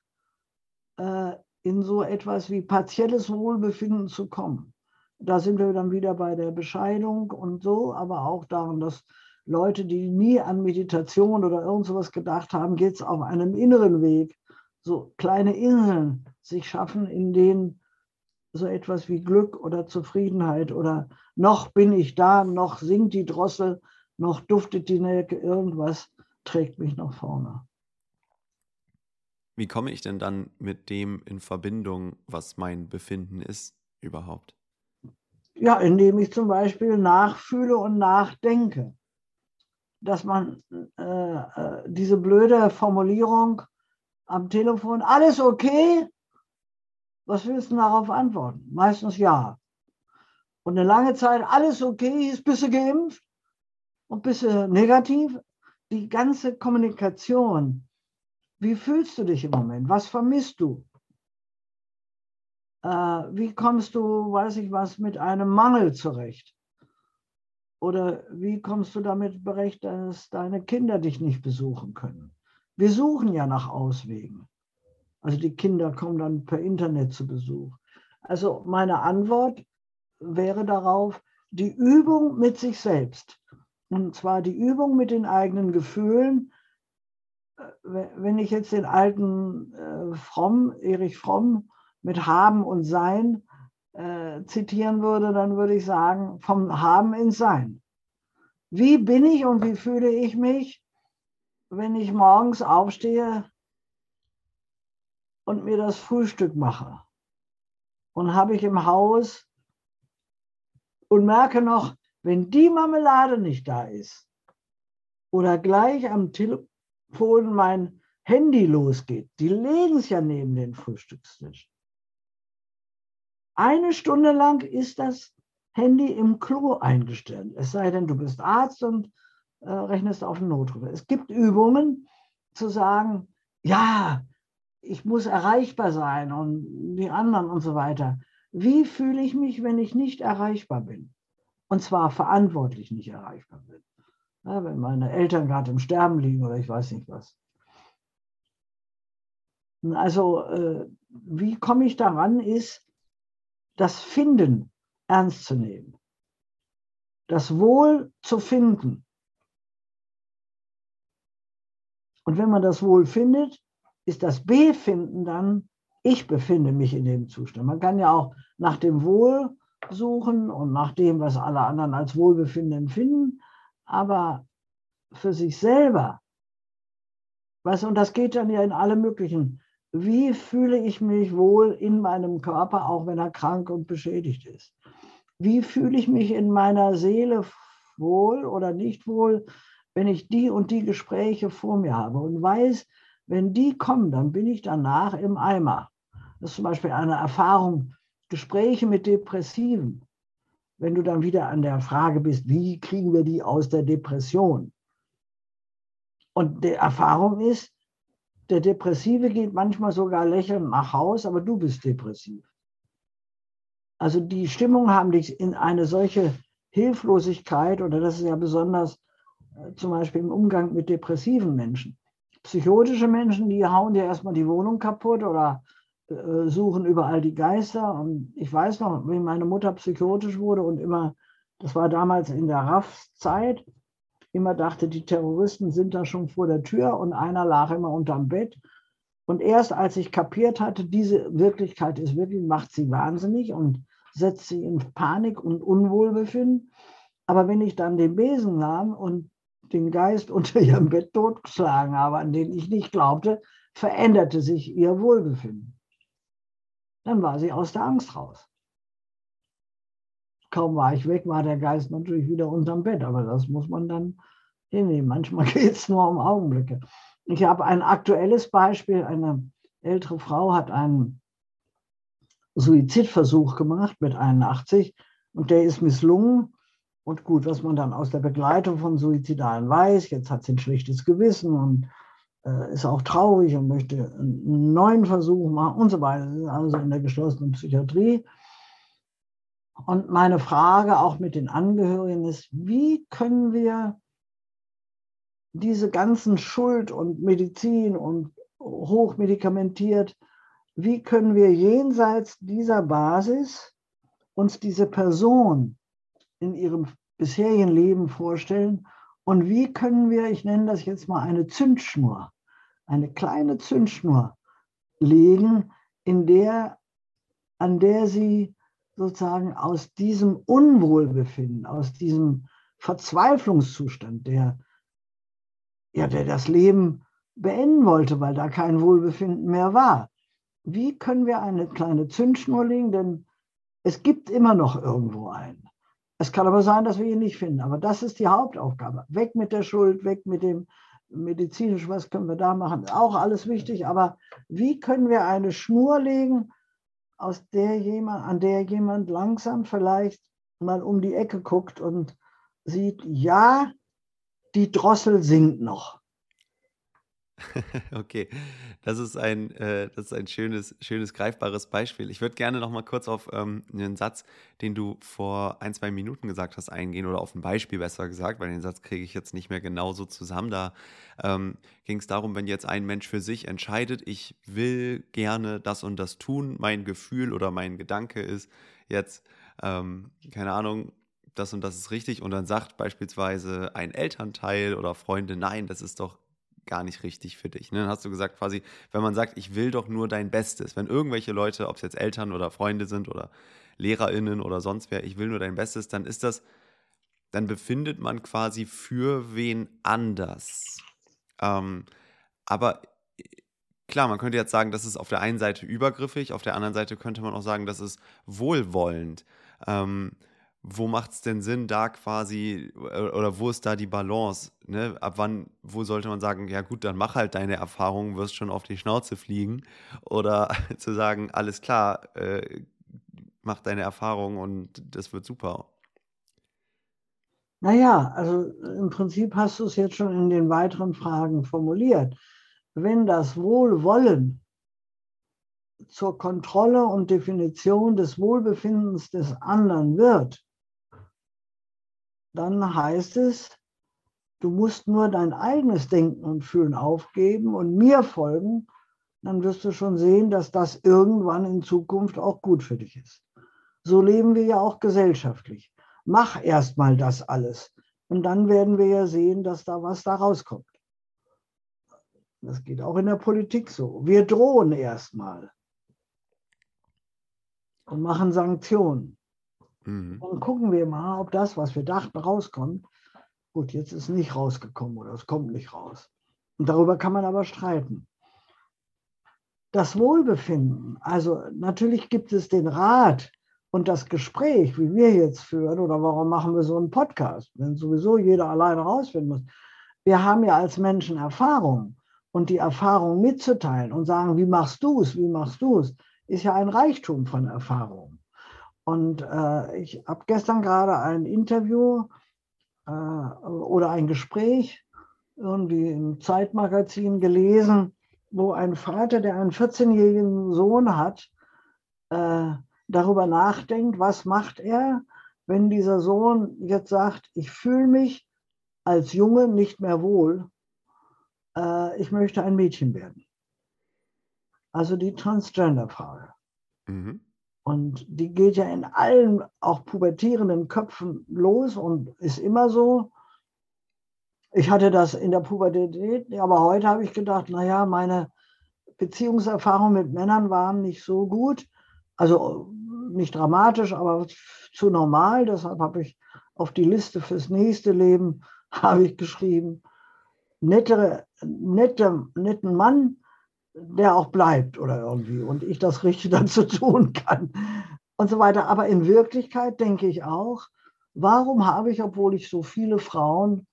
äh, in so etwas wie partielles Wohlbefinden zu kommen? Da sind wir dann wieder bei der Bescheidung und so, aber auch daran, dass Leute, die nie an Meditation oder irgend sowas gedacht haben, geht es auf einem inneren Weg, so kleine Inseln sich schaffen, in denen so etwas wie Glück oder Zufriedenheit oder noch bin ich da, noch singt die Drossel, noch duftet die Nelke, irgendwas trägt mich nach vorne. Wie komme ich denn dann mit dem in Verbindung, was mein Befinden ist, überhaupt? Ja, indem ich zum Beispiel nachfühle und nachdenke. Dass man äh, äh, diese blöde Formulierung am Telefon, alles okay? Was willst du darauf antworten? Meistens ja. Und eine lange Zeit, alles okay, ist bist du geimpft und bist du negativ. Die ganze Kommunikation, wie fühlst du dich im Moment? Was vermisst du? Äh, wie kommst du, weiß ich was, mit einem Mangel zurecht? Oder wie kommst du damit berecht, dass deine Kinder dich nicht besuchen können? Wir suchen ja nach Auswegen. Also die Kinder kommen dann per Internet zu Besuch. Also meine Antwort wäre darauf die Übung mit sich selbst. Und zwar die Übung mit den eigenen Gefühlen. Äh, wenn ich jetzt den alten äh, Fromm, Erich Fromm, mit Haben und Sein äh, zitieren würde, dann würde ich sagen, vom Haben ins Sein. Wie bin ich und wie fühle ich mich, wenn ich morgens aufstehe und mir das Frühstück mache? Und habe ich im Haus und merke noch, wenn die Marmelade nicht da ist oder gleich am Telefon mein Handy losgeht, die legen es ja neben den Frühstückstisch. Eine Stunde lang ist das Handy im Klo eingestellt. Es sei denn, du bist Arzt und äh, rechnest auf den Notruf. Es gibt Übungen zu sagen, ja, ich muss erreichbar sein und die anderen und so weiter. Wie fühle ich mich, wenn ich nicht erreichbar bin? Und zwar verantwortlich nicht erreichbar bin. Ja, wenn meine Eltern gerade im Sterben liegen oder ich weiß nicht was. Also, äh, wie komme ich daran, ist, das Finden ernst zu nehmen. Das Wohl zu finden. Und wenn man das Wohl findet, ist das Befinden dann, ich befinde mich in dem Zustand. Man kann ja auch nach dem Wohl suchen und nach dem, was alle anderen als Wohlbefinden empfinden, aber für sich selber, was, und das geht dann ja in alle möglichen wie fühle ich mich wohl in meinem Körper, auch wenn er krank und beschädigt ist? Wie fühle ich mich in meiner Seele wohl oder nicht wohl, wenn ich die und die Gespräche vor mir habe und weiß, wenn die kommen, dann bin ich danach im Eimer. Das ist zum Beispiel eine Erfahrung, Gespräche mit Depressiven. Wenn du dann wieder an der Frage bist, wie kriegen wir die aus der Depression? Und die Erfahrung ist, der Depressive geht manchmal sogar lächelnd nach Haus, aber du bist depressiv. Also die Stimmung haben dich in eine solche Hilflosigkeit, oder das ist ja besonders äh, zum Beispiel im Umgang mit depressiven Menschen. Psychotische Menschen, die hauen dir erstmal die Wohnung kaputt oder äh, suchen überall die Geister. Und ich weiß noch, wie meine Mutter psychotisch wurde und immer, das war damals in der RAF-Zeit, immer dachte, die Terroristen sind da schon vor der Tür und einer lag immer unterm Bett. Und erst als ich kapiert hatte, diese Wirklichkeit ist wirklich, macht sie wahnsinnig und setzt sie in Panik und Unwohlbefinden. Aber wenn ich dann den Besen nahm und den Geist unter ihrem Bett totgeschlagen habe, an den ich nicht glaubte, veränderte sich ihr Wohlbefinden. Dann war sie aus der Angst raus kaum war ich weg, war der Geist natürlich wieder unterm Bett. Aber das muss man dann hinnehmen. Manchmal geht es nur um Augenblicke. Ich habe ein aktuelles Beispiel. Eine ältere Frau hat einen Suizidversuch gemacht mit 81 und der ist misslungen. Und gut, was man dann aus der Begleitung von Suizidalen weiß, jetzt hat sie ein schlechtes Gewissen und äh, ist auch traurig und möchte einen neuen Versuch machen und so weiter. Also in der geschlossenen Psychiatrie. Und meine Frage auch mit den Angehörigen ist, wie können wir diese ganzen Schuld und Medizin und hochmedikamentiert, wie können wir jenseits dieser Basis uns diese Person in ihrem bisherigen Leben vorstellen? Und wie können wir, ich nenne das jetzt mal eine Zündschnur, eine kleine Zündschnur legen, in der, an der sie sozusagen aus diesem Unwohlbefinden, aus diesem Verzweiflungszustand, der, ja, der das Leben beenden wollte, weil da kein Wohlbefinden mehr war. Wie können wir eine kleine Zündschnur legen? Denn Es gibt immer noch irgendwo einen. Es kann aber sein, dass wir ihn nicht finden. Aber das ist die Hauptaufgabe. Weg mit der Schuld, weg mit dem medizinisch, was können wir da machen? Auch alles wichtig. Aber wie können wir eine Schnur legen, aus der jemand, an der jemand langsam vielleicht mal um die Ecke guckt und sieht, ja, die Drossel singt noch. Okay, das ist ein, äh, das ist ein schönes, schönes, greifbares Beispiel. Ich würde gerne noch mal kurz auf ähm, einen Satz, den du vor ein, zwei Minuten gesagt hast, eingehen oder auf ein Beispiel besser gesagt, weil den Satz kriege ich jetzt nicht mehr genauso zusammen. Da ähm, ging es darum, wenn jetzt ein Mensch für sich entscheidet, ich will gerne das und das tun, mein Gefühl oder mein Gedanke ist jetzt, ähm, keine Ahnung, das und das ist richtig und dann sagt beispielsweise ein Elternteil oder Freunde, nein, das ist doch gar nicht richtig für dich. Ne? Dann hast du gesagt, quasi, wenn man sagt, ich will doch nur dein Bestes, wenn irgendwelche Leute, ob es jetzt Eltern oder Freunde sind oder LehrerInnen oder sonst wer, ich will nur dein Bestes, dann ist das, dann befindet man quasi für wen anders. Ähm, aber klar, man könnte jetzt sagen, das ist auf der einen Seite übergriffig, auf der anderen Seite könnte man auch sagen, das ist wohlwollend. Ähm, wo macht es denn Sinn, da quasi, äh, oder wo ist da die Balance? Ne? Ab wann, wo sollte man sagen, ja gut, dann mach halt deine Erfahrungen, wirst schon auf die Schnauze fliegen. Oder zu sagen, alles klar, äh, mach deine Erfahrungen und das wird super. Naja, also im Prinzip hast du es jetzt schon in den weiteren Fragen formuliert. Wenn das Wohlwollen zur Kontrolle und Definition des Wohlbefindens des anderen wird, dann heißt es, du musst nur dein eigenes Denken und Fühlen aufgeben und mir folgen, dann wirst du schon sehen, dass das irgendwann in Zukunft auch gut für dich ist. So leben wir ja auch gesellschaftlich. Mach erst mal das alles und dann werden wir ja sehen, dass da was da rauskommt. Das geht auch in der Politik so. Wir drohen erstmal und machen Sanktionen. Mhm. Dann gucken wir mal, ob das, was wir dachten, rauskommt. Gut, jetzt ist nicht rausgekommen oder es kommt nicht raus. Und darüber kann man aber streiten. Das Wohlbefinden, also natürlich gibt es den Rat und das Gespräch, wie wir jetzt führen, oder warum machen wir so einen Podcast, wenn sowieso jeder alleine rausfinden muss. Wir haben ja als Menschen Erfahrung und die Erfahrung mitzuteilen und sagen, wie machst du es, wie machst du es, ist ja ein Reichtum von Erfahrung. Und äh, ich habe gestern gerade ein Interview äh, oder ein Gespräch irgendwie im Zeitmagazin gelesen, wo ein Vater, der einen 14-jährigen Sohn hat, äh, darüber nachdenkt, was macht er, wenn dieser Sohn jetzt sagt, ich fühle mich als Junge nicht mehr wohl, äh, ich möchte ein Mädchen werden. Also die Transgender-Frage. Mhm. Und die geht ja in allen, auch pubertierenden Köpfen los und ist immer so. Ich hatte das in der Pubertät, aber heute habe ich gedacht, naja, meine Beziehungserfahrungen mit Männern waren nicht so gut. Also nicht dramatisch, aber zu normal. Deshalb habe ich auf die Liste fürs nächste Leben habe ich geschrieben, nettere, nette, netten Mann, der auch bleibt oder irgendwie und ich das Richtige dazu tun kann und so weiter. Aber in Wirklichkeit denke ich auch, warum habe ich, obwohl ich so viele Frauen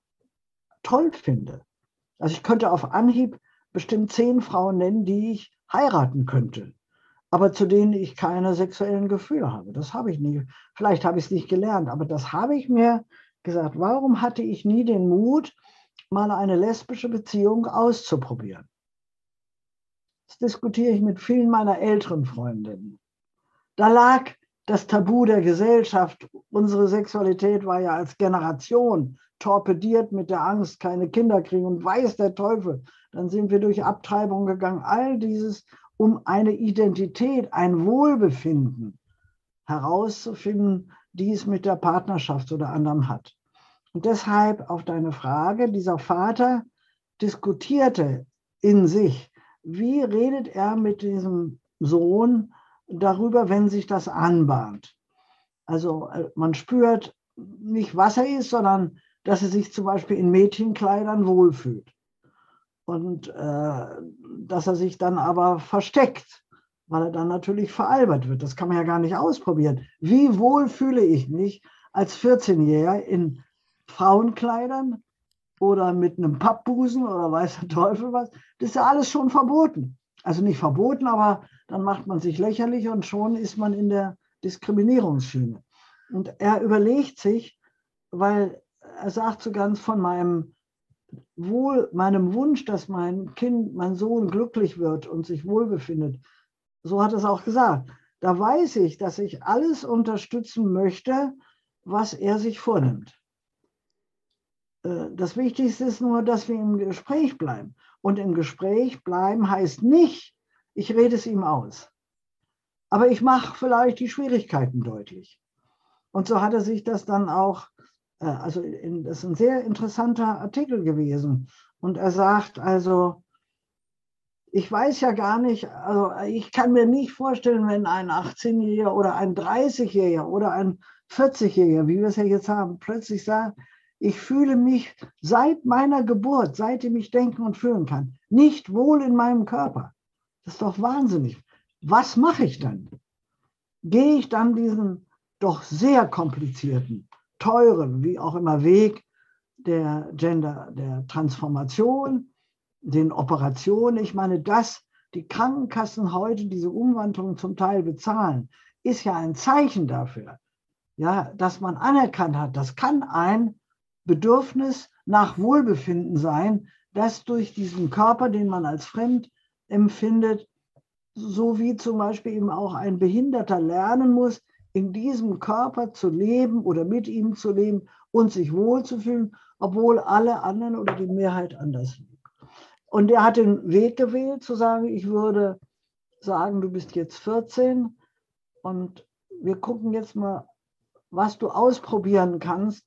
toll finde, also ich könnte auf Anhieb bestimmt zehn Frauen nennen, die ich heiraten könnte, aber zu denen ich keine sexuellen Gefühle habe. Das habe ich nicht. Vielleicht habe ich es nicht gelernt, aber das habe ich mir gesagt. Warum hatte ich nie den Mut, mal eine lesbische Beziehung auszuprobieren? Das diskutiere ich mit vielen meiner älteren Freundinnen. Da lag das Tabu der Gesellschaft. Unsere Sexualität war ja als Generation torpediert mit der Angst, keine Kinder kriegen und weiß der Teufel. Dann sind wir durch Abtreibung gegangen. All dieses, um eine Identität, ein Wohlbefinden herauszufinden, die es mit der Partnerschaft oder anderem hat. Und deshalb auf deine Frage, dieser Vater diskutierte in sich, wie redet er mit diesem Sohn darüber, wenn sich das anbahnt? Also äh, man spürt nicht, was er ist, sondern dass er sich zum Beispiel in Mädchenkleidern wohlfühlt. Und äh, dass er sich dann aber versteckt weil er dann natürlich veralbert wird. Das kann man ja gar nicht ausprobieren. Wie wohl fühle ich mich als 14-Jähriger in Frauenkleidern oder mit einem Pappbusen oder weiß der Teufel was? Das ist ja alles schon verboten. Also nicht verboten, aber dann macht man sich lächerlich und schon ist man in der Diskriminierungsschiene. Und er überlegt sich, weil er sagt so ganz von meinem Wohl, meinem Wunsch, dass mein Kind, mein Sohn glücklich wird und sich wohlbefindet. So hat er es auch gesagt. Da weiß ich, dass ich alles unterstützen möchte, was er sich vornimmt. Äh, das Wichtigste ist nur, dass wir im Gespräch bleiben. Und im Gespräch bleiben heißt nicht, ich rede es ihm aus. Aber ich mache vielleicht die Schwierigkeiten deutlich. Und so hat er sich das dann auch äh, also das ist ein sehr interessanter Artikel gewesen. Und er sagt also, ich weiß ja gar nicht, also ich kann mir nicht vorstellen, wenn ein 18-Jähriger oder ein 30-Jähriger oder ein 40-Jähriger, wie wir es ja jetzt haben, plötzlich sagt, ich fühle mich seit meiner Geburt, seitdem ich denken und fühlen kann, nicht wohl in meinem Körper. Das ist doch wahnsinnig. Was mache ich dann? Gehe ich dann diesen doch sehr komplizierten teuren, wie auch immer, Weg der Gender, der Transformation, den Operationen. Ich meine, dass die Krankenkassen heute diese Umwandlung zum Teil bezahlen, ist ja ein Zeichen dafür, ja, dass man anerkannt hat, das kann ein Bedürfnis nach Wohlbefinden sein, das durch diesen Körper, den man als fremd empfindet, so wie zum Beispiel eben auch ein Behinderter lernen muss, in diesem Körper zu leben oder mit ihm zu leben und sich wohlzufühlen, obwohl alle anderen oder die Mehrheit anders leben. Und er hat den Weg gewählt, zu sagen, ich würde sagen, du bist jetzt 14 und wir gucken jetzt mal, was du ausprobieren kannst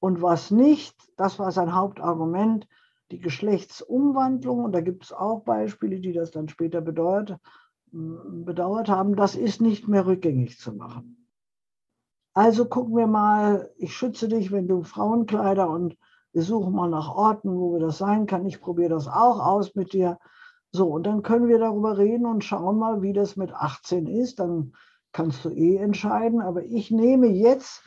und was nicht. Das war sein Hauptargument, die Geschlechtsumwandlung. Und da gibt es auch Beispiele, die das dann später bedauert, bedauert haben. Das ist nicht mehr rückgängig zu machen. Also gucken wir mal, ich schütze dich, wenn du Frauenkleider und wir suchen mal nach Orten, wo wir das sein kann. Ich probiere das auch aus mit dir. So, und dann können wir darüber reden und schauen mal, wie das mit 18 ist. Dann kannst du eh entscheiden. Aber ich nehme jetzt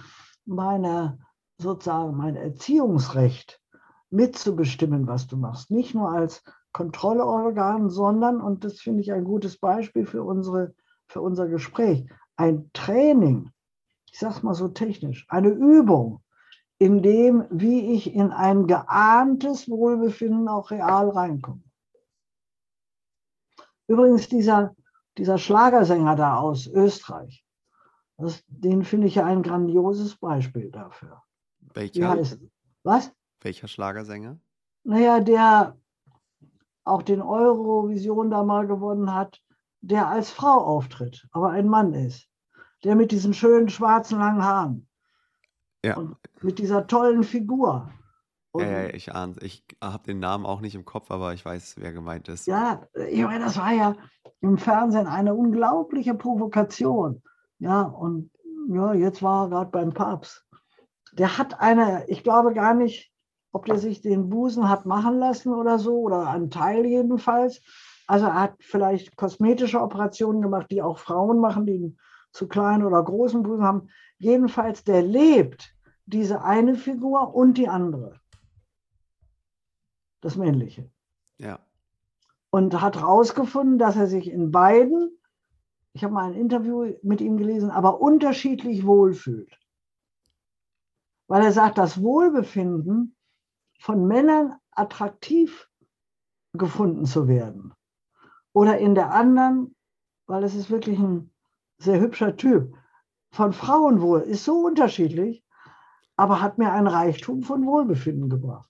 meine, sozusagen mein Erziehungsrecht mitzubestimmen, was du machst. Nicht nur als Kontrollorgan, sondern, und das finde ich ein gutes Beispiel für, unsere, für unser Gespräch, ein Training ich sage es mal so technisch, eine Übung in dem, wie ich in ein geahntes Wohlbefinden auch real reinkomme. Übrigens, dieser, dieser Schlagersänger da aus Österreich, das, den finde ich ja ein grandioses Beispiel dafür. Welcher? Was? Welcher Schlagersänger? Naja, der auch den Eurovision da mal gewonnen hat, der als Frau auftritt, aber ein Mann ist der mit diesen schönen schwarzen langen Haaren. Ja. Und mit dieser tollen Figur. Und, ja, ja, ich ahne Ich habe den Namen auch nicht im Kopf, aber ich weiß, wer gemeint ist. Ja, ich meine, das war ja im Fernsehen eine unglaubliche Provokation. Ja, und ja, jetzt war er gerade beim Papst. Der hat eine, ich glaube gar nicht, ob der sich den Busen hat machen lassen oder so, oder einen Teil jedenfalls. Also er hat vielleicht kosmetische Operationen gemacht, die auch Frauen machen, die zu kleinen oder großen Busen haben. Jedenfalls, der lebt diese eine Figur und die andere. Das männliche. Ja. Und hat herausgefunden, dass er sich in beiden, ich habe mal ein Interview mit ihm gelesen, aber unterschiedlich wohlfühlt. Weil er sagt, das Wohlbefinden von Männern attraktiv gefunden zu werden. Oder in der anderen, weil es ist wirklich ein sehr hübscher Typ. Von Frauen wohl, ist so unterschiedlich, aber hat mir ein Reichtum von Wohlbefinden gebracht.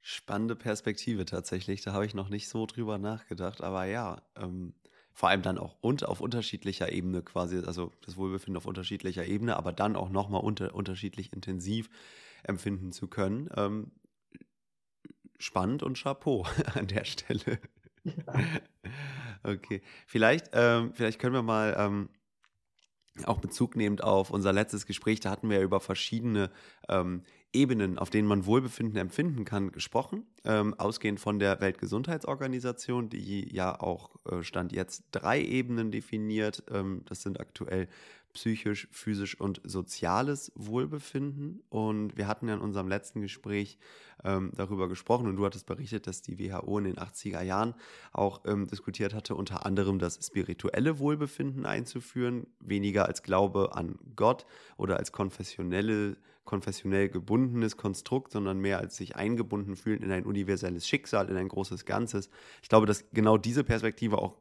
Spannende Perspektive tatsächlich, da habe ich noch nicht so drüber nachgedacht, aber ja, ähm, vor allem dann auch unter, auf unterschiedlicher Ebene quasi, also das Wohlbefinden auf unterschiedlicher Ebene, aber dann auch nochmal unter, unterschiedlich intensiv empfinden zu können. Ähm, spannend und Chapeau an der Stelle. Okay. Vielleicht, ähm, vielleicht können wir mal ähm, auch Bezug nehmend auf unser letztes Gespräch, da hatten wir ja über verschiedene ähm, Ebenen, auf denen man Wohlbefinden empfinden kann, gesprochen, ähm, ausgehend von der Weltgesundheitsorganisation, die ja auch äh, Stand jetzt drei Ebenen definiert. Ähm, das sind aktuell psychisch, physisch und soziales Wohlbefinden. Und wir hatten ja in unserem letzten Gespräch ähm, darüber gesprochen und du hattest berichtet, dass die WHO in den 80er Jahren auch ähm, diskutiert hatte, unter anderem das spirituelle Wohlbefinden einzuführen, weniger als Glaube an Gott oder als konfessionelle konfessionell gebundenes Konstrukt, sondern mehr als sich eingebunden fühlen in ein universelles Schicksal, in ein großes Ganzes. Ich glaube, dass genau diese Perspektive auch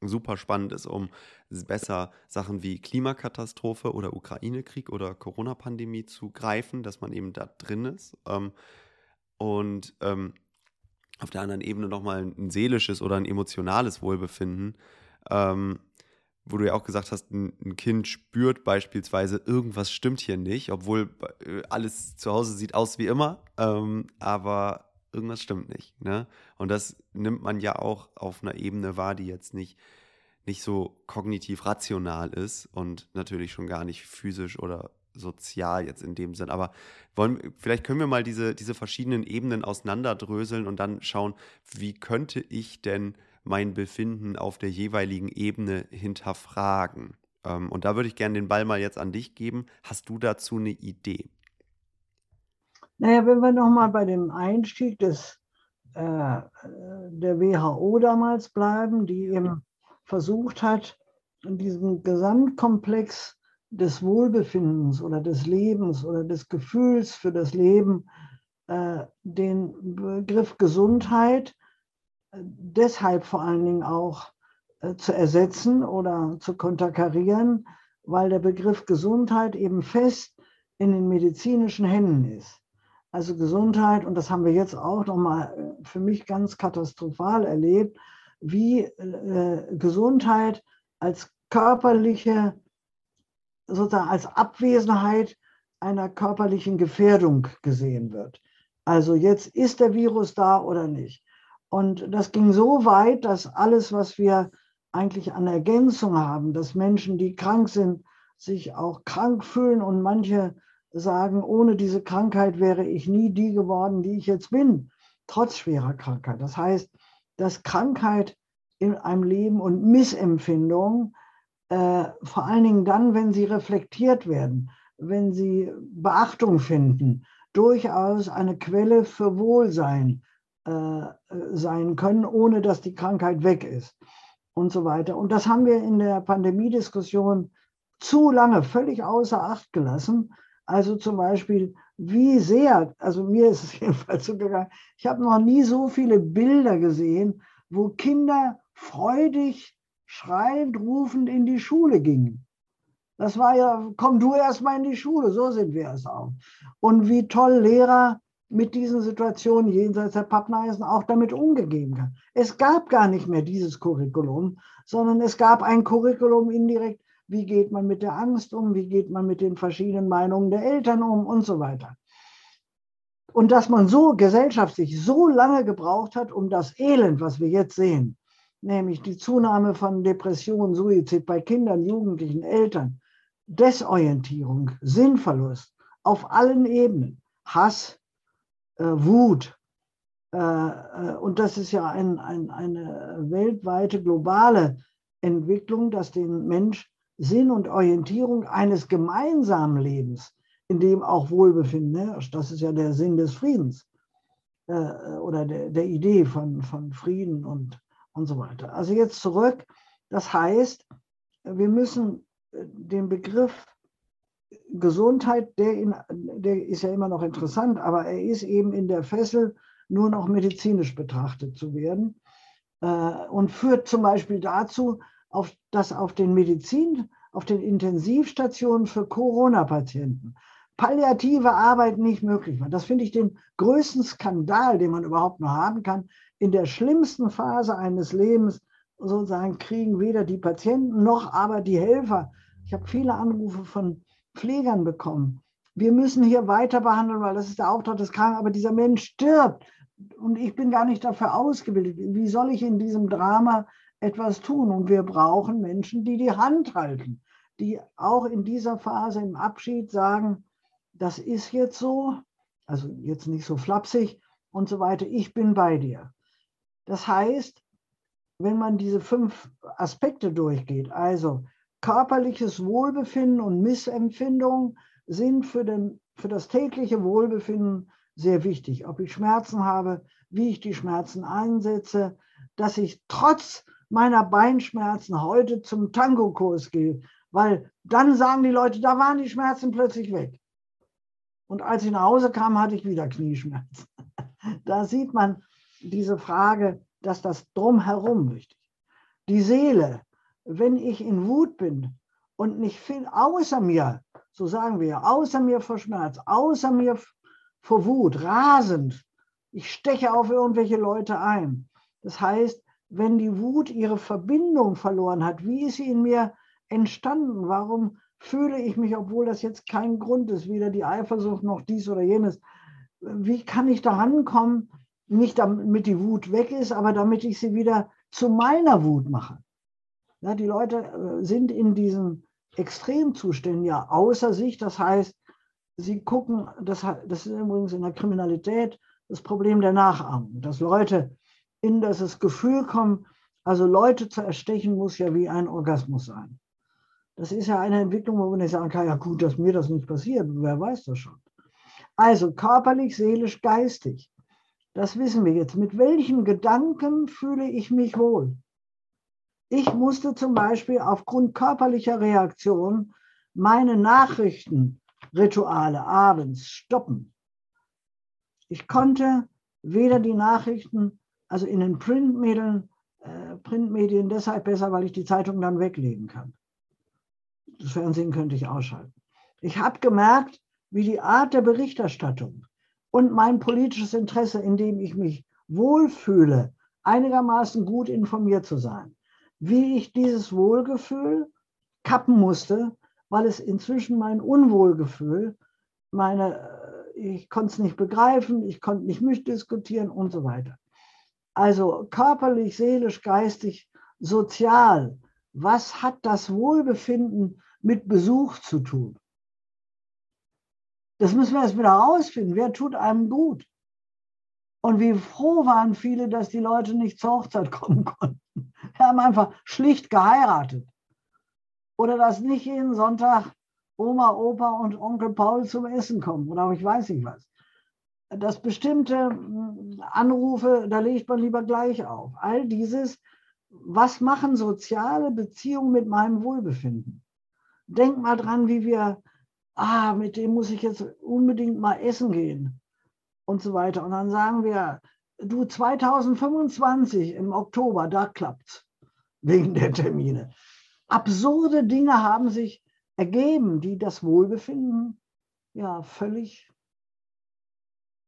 super spannend ist, um besser Sachen wie Klimakatastrophe oder Ukraine-Krieg oder Corona-Pandemie zu greifen, dass man eben da drin ist. Ähm, und ähm, auf der anderen Ebene nochmal ein seelisches oder ein emotionales Wohlbefinden, ähm, wo du ja auch gesagt hast, ein, Kind spürt beispielsweise, irgendwas stimmt hier nicht, obwohl äh, alles zu Hause sieht aus wie immer, ähm, aber irgendwas stimmt nicht. Ne? Und das nimmt man ja auch auf einer Ebene wahr, die jetzt nicht, nicht so kognitiv rational ist und natürlich schon gar nicht physisch oder sozial jetzt in dem Sinn. Aber wollen, vielleicht können wir mal diese, diese verschiedenen Ebenen auseinanderdröseln und dann schauen, wie könnte ich denn mein Befinden auf der jeweiligen Ebene hinterfragen. Ähm, und da würde ich gerne den Ball mal jetzt an dich geben. Hast du dazu eine Idee? Naja, wenn wir nochmal bei dem Einstieg des, äh, der WHO damals bleiben, die eben versucht hat, diesen Gesamtkomplex des Wohlbefindens oder des Lebens oder des Gefühls für das Leben, äh, den Begriff Gesundheit deshalb vor allen Dingen auch äh, zu ersetzen oder zu konterkarieren, weil der Begriff Gesundheit eben fest in den medizinischen Händen ist. Also Gesundheit, und das haben wir jetzt auch nochmal äh, für mich ganz katastrophal erlebt, wie äh, Gesundheit als körperliche, sozusagen als Abwesenheit einer körperlichen Gefährdung gesehen wird. Also jetzt ist der Virus da oder nicht. Und das ging so weit, dass alles, was wir eigentlich an Ergänzung haben, dass Menschen, die krank sind, sich auch krank fühlen und manche sagen, ohne diese Krankheit wäre ich nie die geworden, die ich jetzt bin, trotz schwerer Krankheit. Das heißt, dass Krankheit in einem Leben und Missempfindung, äh, vor allen Dingen dann, wenn sie reflektiert werden, wenn sie Beachtung finden, durchaus eine Quelle für Wohlsein äh, sein können, ohne dass die Krankheit weg ist und so weiter. Und das haben wir in der Pandemiediskussion zu lange völlig außer Acht gelassen also zum Beispiel, wie sehr, also mir ist es jedenfalls so gegangen, ich habe noch nie so viele Bilder gesehen, wo Kinder freudig, schreiend, rufend in die Schule gingen. Das war ja, komm du erst mal in die Schule, so sind wir es auch. Und wie toll Lehrer mit diesen Situationen jenseits der Pappneisen auch damit umgegeben haben. Es gab gar nicht mehr dieses Curriculum, sondern es gab ein Curriculum indirekt, wie geht man mit der Angst um, wie geht man mit den verschiedenen Meinungen der Eltern um und so weiter. Und dass man so gesellschaftlich so lange gebraucht hat, um das Elend, was wir jetzt sehen, nämlich die Zunahme von Depressionen, Suizid bei Kindern, Jugendlichen, Eltern, Desorientierung, Sinnverlust auf allen Ebenen, Hass, Wut. Äh, äh, und das ist ja ein, ein, eine weltweite, globale Entwicklung, dass den Mensch Sinn und Orientierung eines gemeinsamen Lebens, in dem auch Wohlbefinden herrscht. Das ist ja der Sinn des Friedens äh, oder der, der Idee von, von Frieden und, und so weiter. Also jetzt zurück. Das heißt, wir müssen äh, den Begriff Gesundheit, der, in, der ist ja immer noch interessant, aber er ist eben in der Fessel nur noch medizinisch betrachtet zu werden äh, und führt zum Beispiel dazu, auf, dass auf den Medizin, auf den Intensivstationen für Corona-Patienten palliative Arbeit nicht möglich war. Das finde ich den größten Skandal, den man überhaupt nur haben kann. In der schlimmsten Phase eines Lebens sozusagen kriegen weder die Patienten noch aber die Helfer. Ich habe viele Anrufe von Pflegern bekommen. Wir müssen hier weiter behandeln, weil das ist der Auftrag des Kranken, aber dieser Mensch stirbt und ich bin gar nicht dafür ausgebildet. Wie soll ich in diesem Drama etwas tun. Und wir brauchen Menschen, die die Hand halten, die auch in dieser Phase im Abschied sagen, das ist jetzt so, Also jetzt nicht so flapsig und so weiter. Ich bin bei dir. Das heißt, wenn man diese fünf Aspekte durchgeht, also körperliches Wohlbefinden und Missempfindung sind für, den, für das tägliche Wohlbefinden sehr wichtig. Ob ich Schmerzen habe, wie ich die Schmerzen einsetze, dass ich trotz meiner Beinschmerzen heute zum Tango-Kurs gehe, weil dann sagen die Leute, da waren die Schmerzen plötzlich weg. Und als ich nach Hause kam, hatte ich wieder Knieschmerzen. Da sieht man diese Frage, dass das drumherum wichtig ist. Die Seele, wenn ich in Wut bin und nicht viel außer mir, so sagen wir, außer mir vor Schmerz, außer mir vor Wut, rasend, ich steche auf irgendwelche Leute ein. Das heißt, wenn die Wut ihre Verbindung verloren hat, wie ist sie in mir entstanden? Warum fühle ich mich, obwohl das jetzt kein Grund ist, weder die Eifersucht noch dies oder jenes? Wie kann ich daran kommen, nicht damit die Wut weg ist, aber damit ich sie wieder zu meiner Wut mache? Ja, die Leute äh, sind in diesen Extremzuständen ja außer sich. Das heißt, sie gucken, das, das ist übrigens in der Kriminalität das Problem der Nachahmung, dass Leute in das Gefühl kommen, also Leute zu erstechen, muss ja wie ein Orgasmus sein. Das ist ja eine Entwicklung, wo man nicht sagen kann, ja gut, dass mir das nicht passiert, wer weiß das schon. Also körperlich, seelisch, geistig. Das wissen wir jetzt. Mit welchen Gedanken fühle ich mich wohl? Ich musste zum Beispiel aufgrund körperlicher Reaktion meine Nachrichtenrituale abends stoppen. Ich konnte weder die Nachrichten, also in den Printmedien, äh, Printmedien deshalb besser, weil ich die Zeitung dann weglegen kann. Das Fernsehen könnte ich ausschalten. Ich habe gemerkt, wie die Art der Berichterstattung und mein politisches Interesse, in dem ich mich wohlfühle, einigermaßen gut informiert zu sein, wie ich dieses Wohlgefühl kappen musste, weil es inzwischen mein Unwohlgefühl, meine, äh, ich konnte es nicht begreifen, ich konnte nicht mitdiskutieren und so weiter. Also körperlich, seelisch, geistig, sozial, was hat das Wohlbefinden mit Besuch zu tun? Das müssen wir erst wieder herausfinden. Wer tut einem gut? Und wie froh waren viele, dass die Leute nicht zur Hochzeit kommen konnten. Haben einfach schlicht geheiratet. Oder dass nicht jeden Sonntag Oma, Opa und Onkel Paul zum Essen kommen. Oder ich weiß nicht was. Dass bestimmte hm, Anrufe, da legt man lieber gleich auf. All dieses, was machen soziale Beziehungen mit meinem Wohlbefinden? Denk mal dran, wie wir, ah, mit dem muss ich jetzt unbedingt mal essen gehen und so weiter. Und dann sagen wir, du 2025 im Oktober, da klappt's wegen der Termine. Absurde Dinge haben sich ergeben, die das Wohlbefinden ja völlig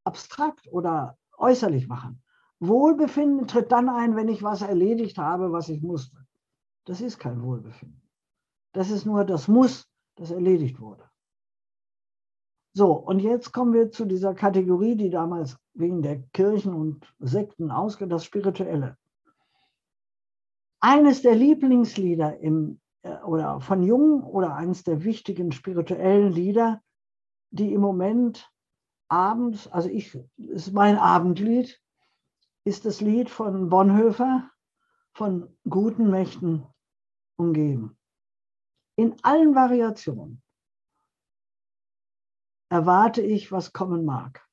abstrakt oder äußerlich machen. Wohlbefinden tritt dann ein, wenn ich was erledigt habe, was ich musste. Das ist kein Wohlbefinden. Das ist nur das Muss, das erledigt wurde. So, und jetzt kommen wir zu dieser Kategorie, die damals wegen der Kirchen und Sekten ausgeht, das Spirituelle. Eines der Lieblingslieder im, äh, oder von Jung oder eines der wichtigen spirituellen Lieder, die im Moment abends, also ich, ist mein Abendlied, ist das Lied von Bonhoeffer von guten Mächten umgeben. In allen Variationen erwarte ich, was kommen mag.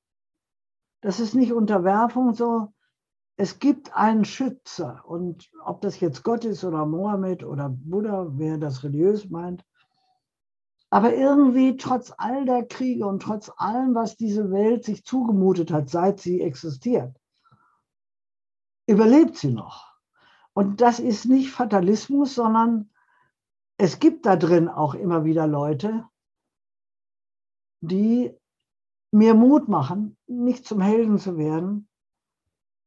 Das ist nicht Unterwerfung so. Es gibt einen Schützer und ob das jetzt Gott ist oder Mohammed oder Buddha, wer das religiös meint. Aber irgendwie trotz all der Kriege und trotz allem, was diese Welt sich zugemutet hat, seit sie existiert, überlebt sie noch. Und das ist nicht Fatalismus, sondern es gibt da drin auch immer wieder Leute, die mir Mut machen, nicht zum Helden zu werden,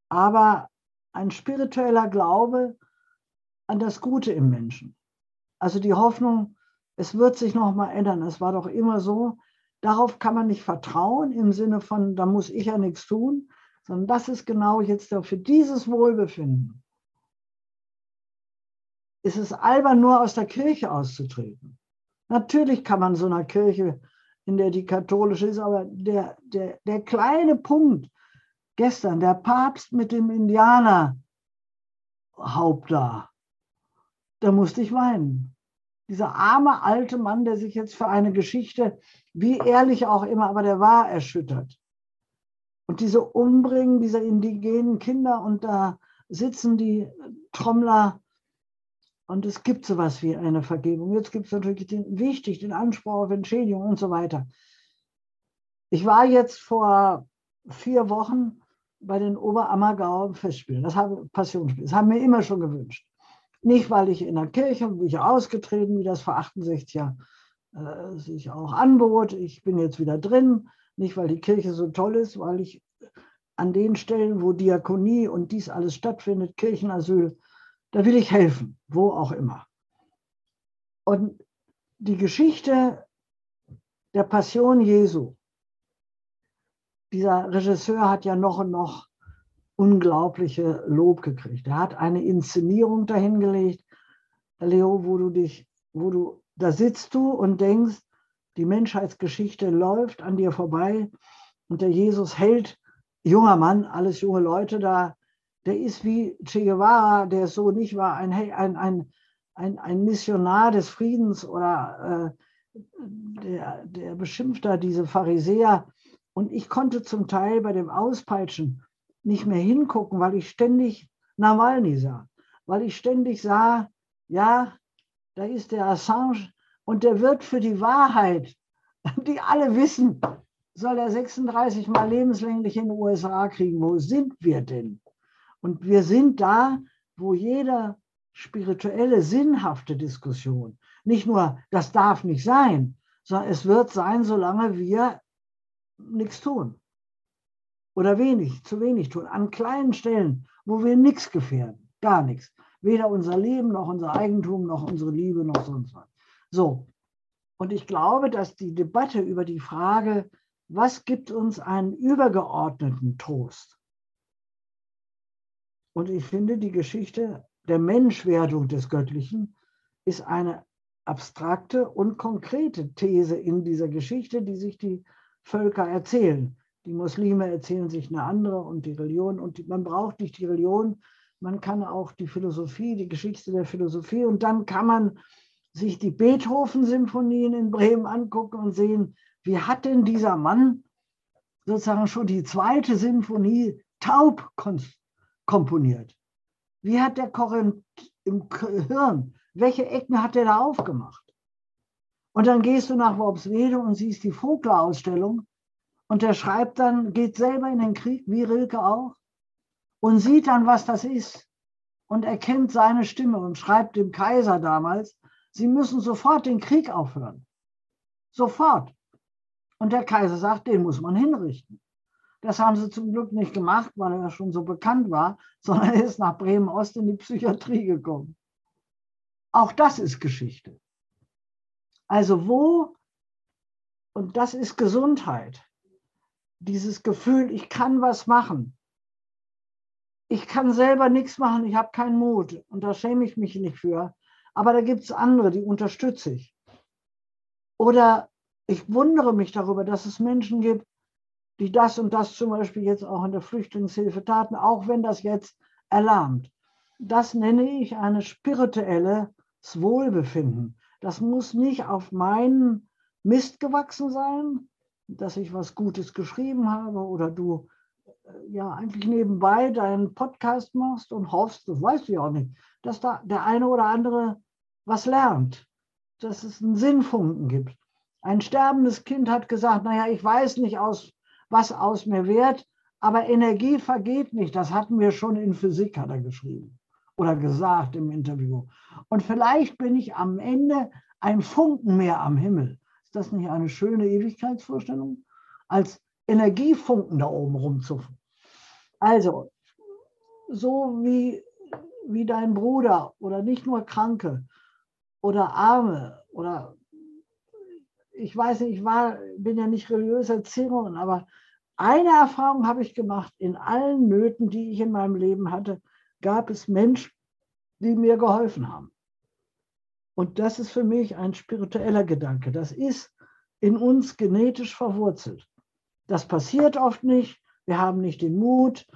aber ein spiritueller Glaube an das Gute im Menschen. Also die Hoffnung, es wird sich noch mal ändern. Es war doch immer so. Darauf kann man nicht vertrauen im Sinne von, da muss ich ja nichts tun, sondern das ist genau jetzt für dieses Wohlbefinden. Ist es albern, nur aus der Kirche auszutreten. Natürlich kann man so einer Kirche in der die katholische ist, aber der, der, der kleine Punkt gestern, der Papst mit dem Indianerhaupt da, da musste ich weinen. Dieser arme alte Mann, der sich jetzt für eine Geschichte, wie ehrlich auch immer, aber der war erschüttert. Und diese Umbringen dieser indigenen Kinder und da sitzen die Trommler und es gibt sowas wie eine Vergebung. Jetzt gibt es natürlich den, wichtig den Anspruch auf Entschädigung und so weiter. Ich war jetzt vor vier Wochen bei den Oberammergauer Festspielen, das habe Passionsspiel. Das haben wir immer schon gewünscht. Nicht, weil ich in der Kirche bin ich ausgetreten, wie das vor 68 Jahren äh, sich auch anbot. Ich bin jetzt wieder drin. Nicht, weil die Kirche so toll ist, weil ich an den Stellen, wo Diakonie und dies alles stattfindet, Kirchenasyl, da will ich helfen, wo auch immer. Und die Geschichte der Passion Jesu, dieser Regisseur hat ja noch und noch unglaubliche Lob gekriegt. Er hat eine Inszenierung dahingelegt, Leo, wo du dich, wo du, da sitzt du und denkst, die Menschheitsgeschichte läuft an dir vorbei und der Jesus hält, junger Mann, alles junge Leute da, der ist wie Che Guevara, der so nicht war, ein, ein, ein, ein, ein Missionar des Friedens oder äh, der, der beschimpft da diese Pharisäer. Und ich konnte zum Teil bei dem Auspeitschen nicht mehr hingucken, weil ich ständig Nawalny sah, weil ich ständig sah, ja, da ist der Assange und der wird für die Wahrheit, die alle wissen, soll er 36 Mal lebenslänglich in den USA kriegen. Wo sind wir denn? Und wir sind da, wo jeder spirituelle, sinnhafte Diskussion, nicht nur, das darf nicht sein, sondern es wird sein, solange wir nichts tun. Oder wenig, zu wenig tun. An kleinen Stellen, wo wir nichts gefährden, gar nichts. Weder unser Leben, noch unser Eigentum, noch unsere Liebe, noch sonst was. So. Und ich glaube, dass die Debatte über die Frage, was gibt uns einen übergeordneten Trost, und ich finde, die Geschichte der Menschwerdung des Göttlichen ist eine abstrakte und konkrete These in dieser Geschichte, die sich die Völker erzählen. Die Muslime erzählen sich eine andere und die Religion. Und die, man braucht nicht die Religion, man kann auch die Philosophie, die Geschichte der Philosophie. Und dann kann man sich die Beethoven-Symphonien in Bremen angucken und sehen, wie hat denn dieser Mann sozusagen schon die zweite Symphonie taub komponiert? Wie hat der Korinth im Hirn, welche Ecken hat er da aufgemacht? Und dann gehst du nach Worpswede und siehst die Vogler-Ausstellung und der schreibt dann, geht selber in den Krieg, wie Rilke auch, und sieht dann, was das ist und erkennt seine Stimme und schreibt dem Kaiser damals, sie müssen sofort den Krieg aufhören. Sofort. Und der Kaiser sagt, den muss man hinrichten. Das haben sie zum Glück nicht gemacht, weil er schon so bekannt war, sondern er ist nach Bremen-Ost in die Psychiatrie gekommen. Auch das ist Geschichte. Also wo, und das ist Gesundheit, dieses Gefühl, ich kann was machen. Ich kann selber nichts machen, ich habe keinen Mut und da schäme ich mich nicht für. Aber da gibt es andere, die unterstütze ich. Oder ich wundere mich darüber, dass es Menschen gibt, die das und das zum Beispiel jetzt auch in der Flüchtlingshilfe taten, auch wenn das jetzt erlahmt. Das nenne ich eine spirituelle Wohlbefinden. Das muss nicht auf meinen Mist gewachsen sein, dass ich was Gutes geschrieben habe oder du äh, ja eigentlich nebenbei deinen Podcast machst und hoffst, das weißt du ja auch nicht, dass da der eine oder andere was lernt, dass es einen Sinnfunken gibt. Ein sterbendes Kind hat gesagt, naja, ich weiß nicht aus was aus mir wird. Aber Energie vergeht nicht. Das hatten wir schon in Physik, hat er geschrieben oder gesagt im Interview. Und vielleicht bin ich am Ende ein Funken mehr am Himmel. Ist das nicht eine schöne Ewigkeitsvorstellung? Als Energiefunken da oben rumzuffen. Also, so wie, wie dein Bruder oder nicht nur Kranke oder Arme oder ich weiß nicht, ich war, bin ja nicht religiös Erzählerin, aber eine Erfahrung habe ich gemacht. In allen Nöten, die ich in meinem Leben hatte, gab es Menschen, die mir geholfen haben. Und das ist für mich ein spiritueller Gedanke. Das ist in uns genetisch verwurzelt. Das passiert oft nicht. Wir haben nicht den Mut.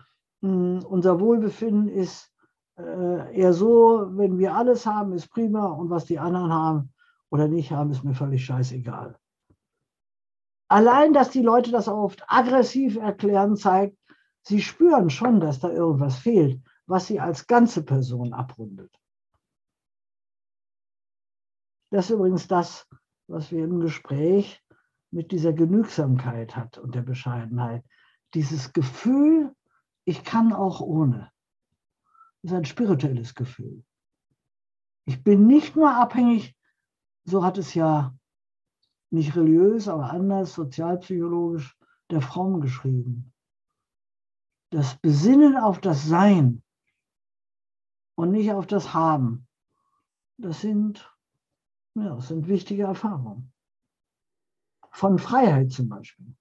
Hm, unser Wohlbefinden ist äh, eher so, wenn wir alles haben, ist prima und was die anderen haben oder nicht haben, ist mir völlig scheißegal. Allein, dass die Leute das oft aggressiv erklären, zeigt, sie spüren schon, dass da irgendwas fehlt, was sie als ganze Person abrundet. Das ist übrigens das, was wir im Gespräch mit dieser Genügsamkeit hat und der Bescheidenheit. Dieses Gefühl, ich kann auch ohne. Ist ein spirituelles Gefühl. Ich bin nicht nur abhängig, so hat es ja nicht religiös, aber anders, sozialpsychologisch, der Fromm geschrieben. Das Besinnen auf das Sein und nicht auf das Haben, das sind, ja, das sind wichtige Erfahrungen. Von Freiheit zum Beispiel.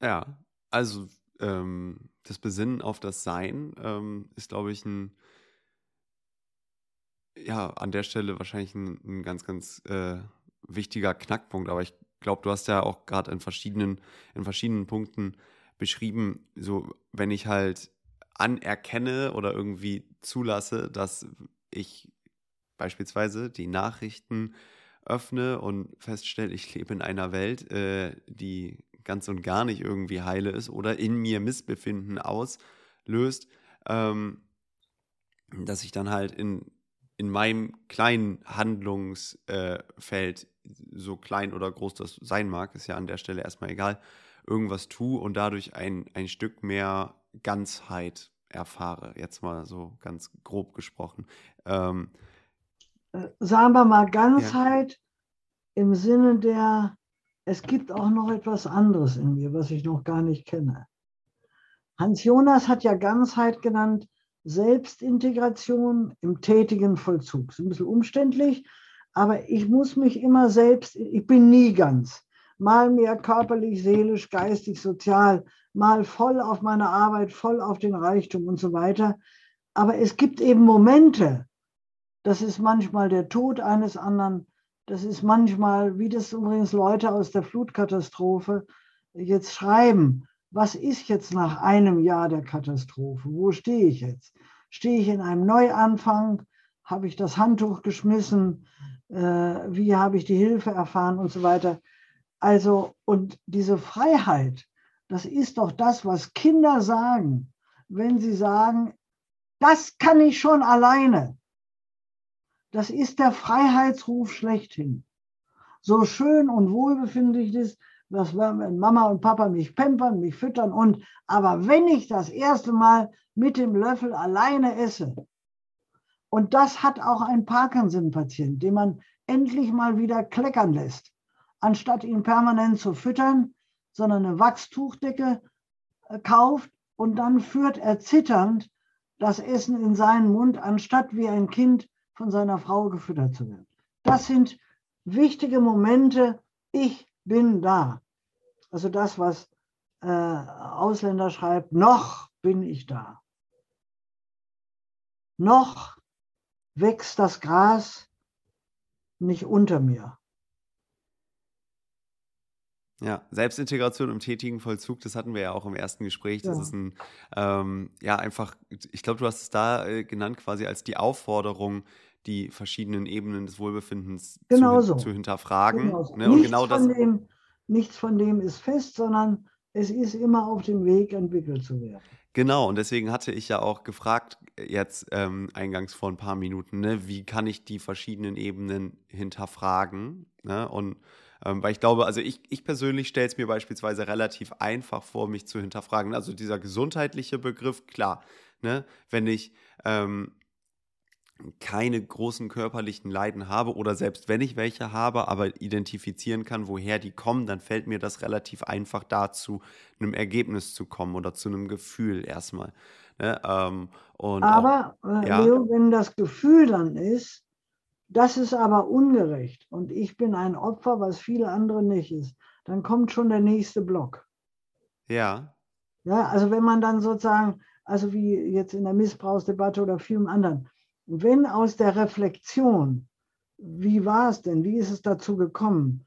Ja, also ähm, das Besinnen auf das Sein ähm, ist, glaube ich, ein ja, an der Stelle wahrscheinlich ein, ein ganz, ganz äh, wichtiger Knackpunkt. Aber ich glaube, du hast ja auch gerade in verschiedenen, in verschiedenen Punkten beschrieben, so wenn ich halt anerkenne oder irgendwie zulasse, dass ich beispielsweise die Nachrichten öffne und feststelle, ich lebe in einer Welt, äh, die ganz und gar nicht irgendwie heile ist oder in mir Missbefinden auslöst, ähm, dass ich dann halt in in meinem kleinen Handlungsfeld, äh, so klein oder groß das sein mag, ist ja an der Stelle erstmal egal, irgendwas tue und dadurch ein, ein Stück mehr Ganzheit erfahre. Jetzt mal so ganz grob gesprochen. Ähm, äh, Sagen wir mal Ganzheit ja. im Sinne der, es gibt auch noch etwas anderes in mir, was ich noch gar nicht kenne. Hans Jonas hat ja Ganzheit genannt, Selbstintegration im tätigen Vollzug. Ist ein bisschen umständlich, aber ich muss mich immer selbst, ich bin nie ganz. Mal mehr körperlich, seelisch, geistig, sozial, mal voll auf meine Arbeit, voll auf den Reichtum und so weiter. Aber es gibt eben Momente, das ist manchmal der Tod eines anderen, das ist manchmal, wie das übrigens Leute aus der Flutkatastrophe jetzt schreiben, was ist jetzt nach einem Jahr der Katastrophe? Wo stehe ich jetzt? Stehe ich in einem Neuanfang? Habe ich das Handtuch geschmissen? Äh, wie habe ich die Hilfe erfahren und so weiter? Also, und diese Freiheit, das ist doch das, was Kinder sagen, wenn sie sagen, das kann ich schon alleine. Das ist der Freiheitsruf schlechthin. So schön und wohlbefindlich ist, was wenn Mama und Papa mich pampern, mich füttern und, aber wenn ich das erste Mal mit dem Löffel alleine esse, und das hat auch ein Parkinson-Patient, den man endlich mal wieder kleckern lässt, anstatt ihn permanent zu füttern, sondern eine Wachstuchdecke äh, kauft und dann führt er zitternd das Essen in seinen Mund, anstatt wie ein Kind von seiner Frau gefüttert zu werden. Das sind wichtige Momente. Ich bin da. Also das, was äh, Ausländer schreibt, noch bin ich da. Noch wächst das Gras nicht unter mir. Ja, Selbstintegration im tätigen Vollzug, das hatten wir ja auch im ersten Gespräch. Das ja. ist ein, ähm, ja, einfach, ich glaube, du hast es da äh, genannt, quasi als die Aufforderung, die verschiedenen Ebenen des Wohlbefindens zu, so. zu hinterfragen. Genau so. Ne? Und genau das. Dem, nichts von dem ist fest, sondern es ist immer auf dem Weg, entwickelt zu werden. Genau, und deswegen hatte ich ja auch gefragt, jetzt ähm, eingangs vor ein paar Minuten, ne, wie kann ich die verschiedenen Ebenen hinterfragen? Ne? Und ähm, weil ich glaube, also ich, ich persönlich stelle es mir beispielsweise relativ einfach vor, mich zu hinterfragen. Also dieser gesundheitliche Begriff, klar, ne? wenn ich ähm, keine großen körperlichen Leiden habe oder selbst wenn ich welche habe, aber identifizieren kann, woher die kommen, dann fällt mir das relativ einfach dazu, einem Ergebnis zu kommen oder zu einem Gefühl erstmal. Ne? Ähm, aber, auch, äh, ja. Leo, wenn das Gefühl dann ist, das ist aber ungerecht und ich bin ein Opfer, was viele andere nicht ist, dann kommt schon der nächste Block. Ja. Ja, also wenn man dann sozusagen, also wie jetzt in der Missbrauchsdebatte oder vielen anderen, wenn aus der Reflexion wie war es denn? Wie ist es dazu gekommen?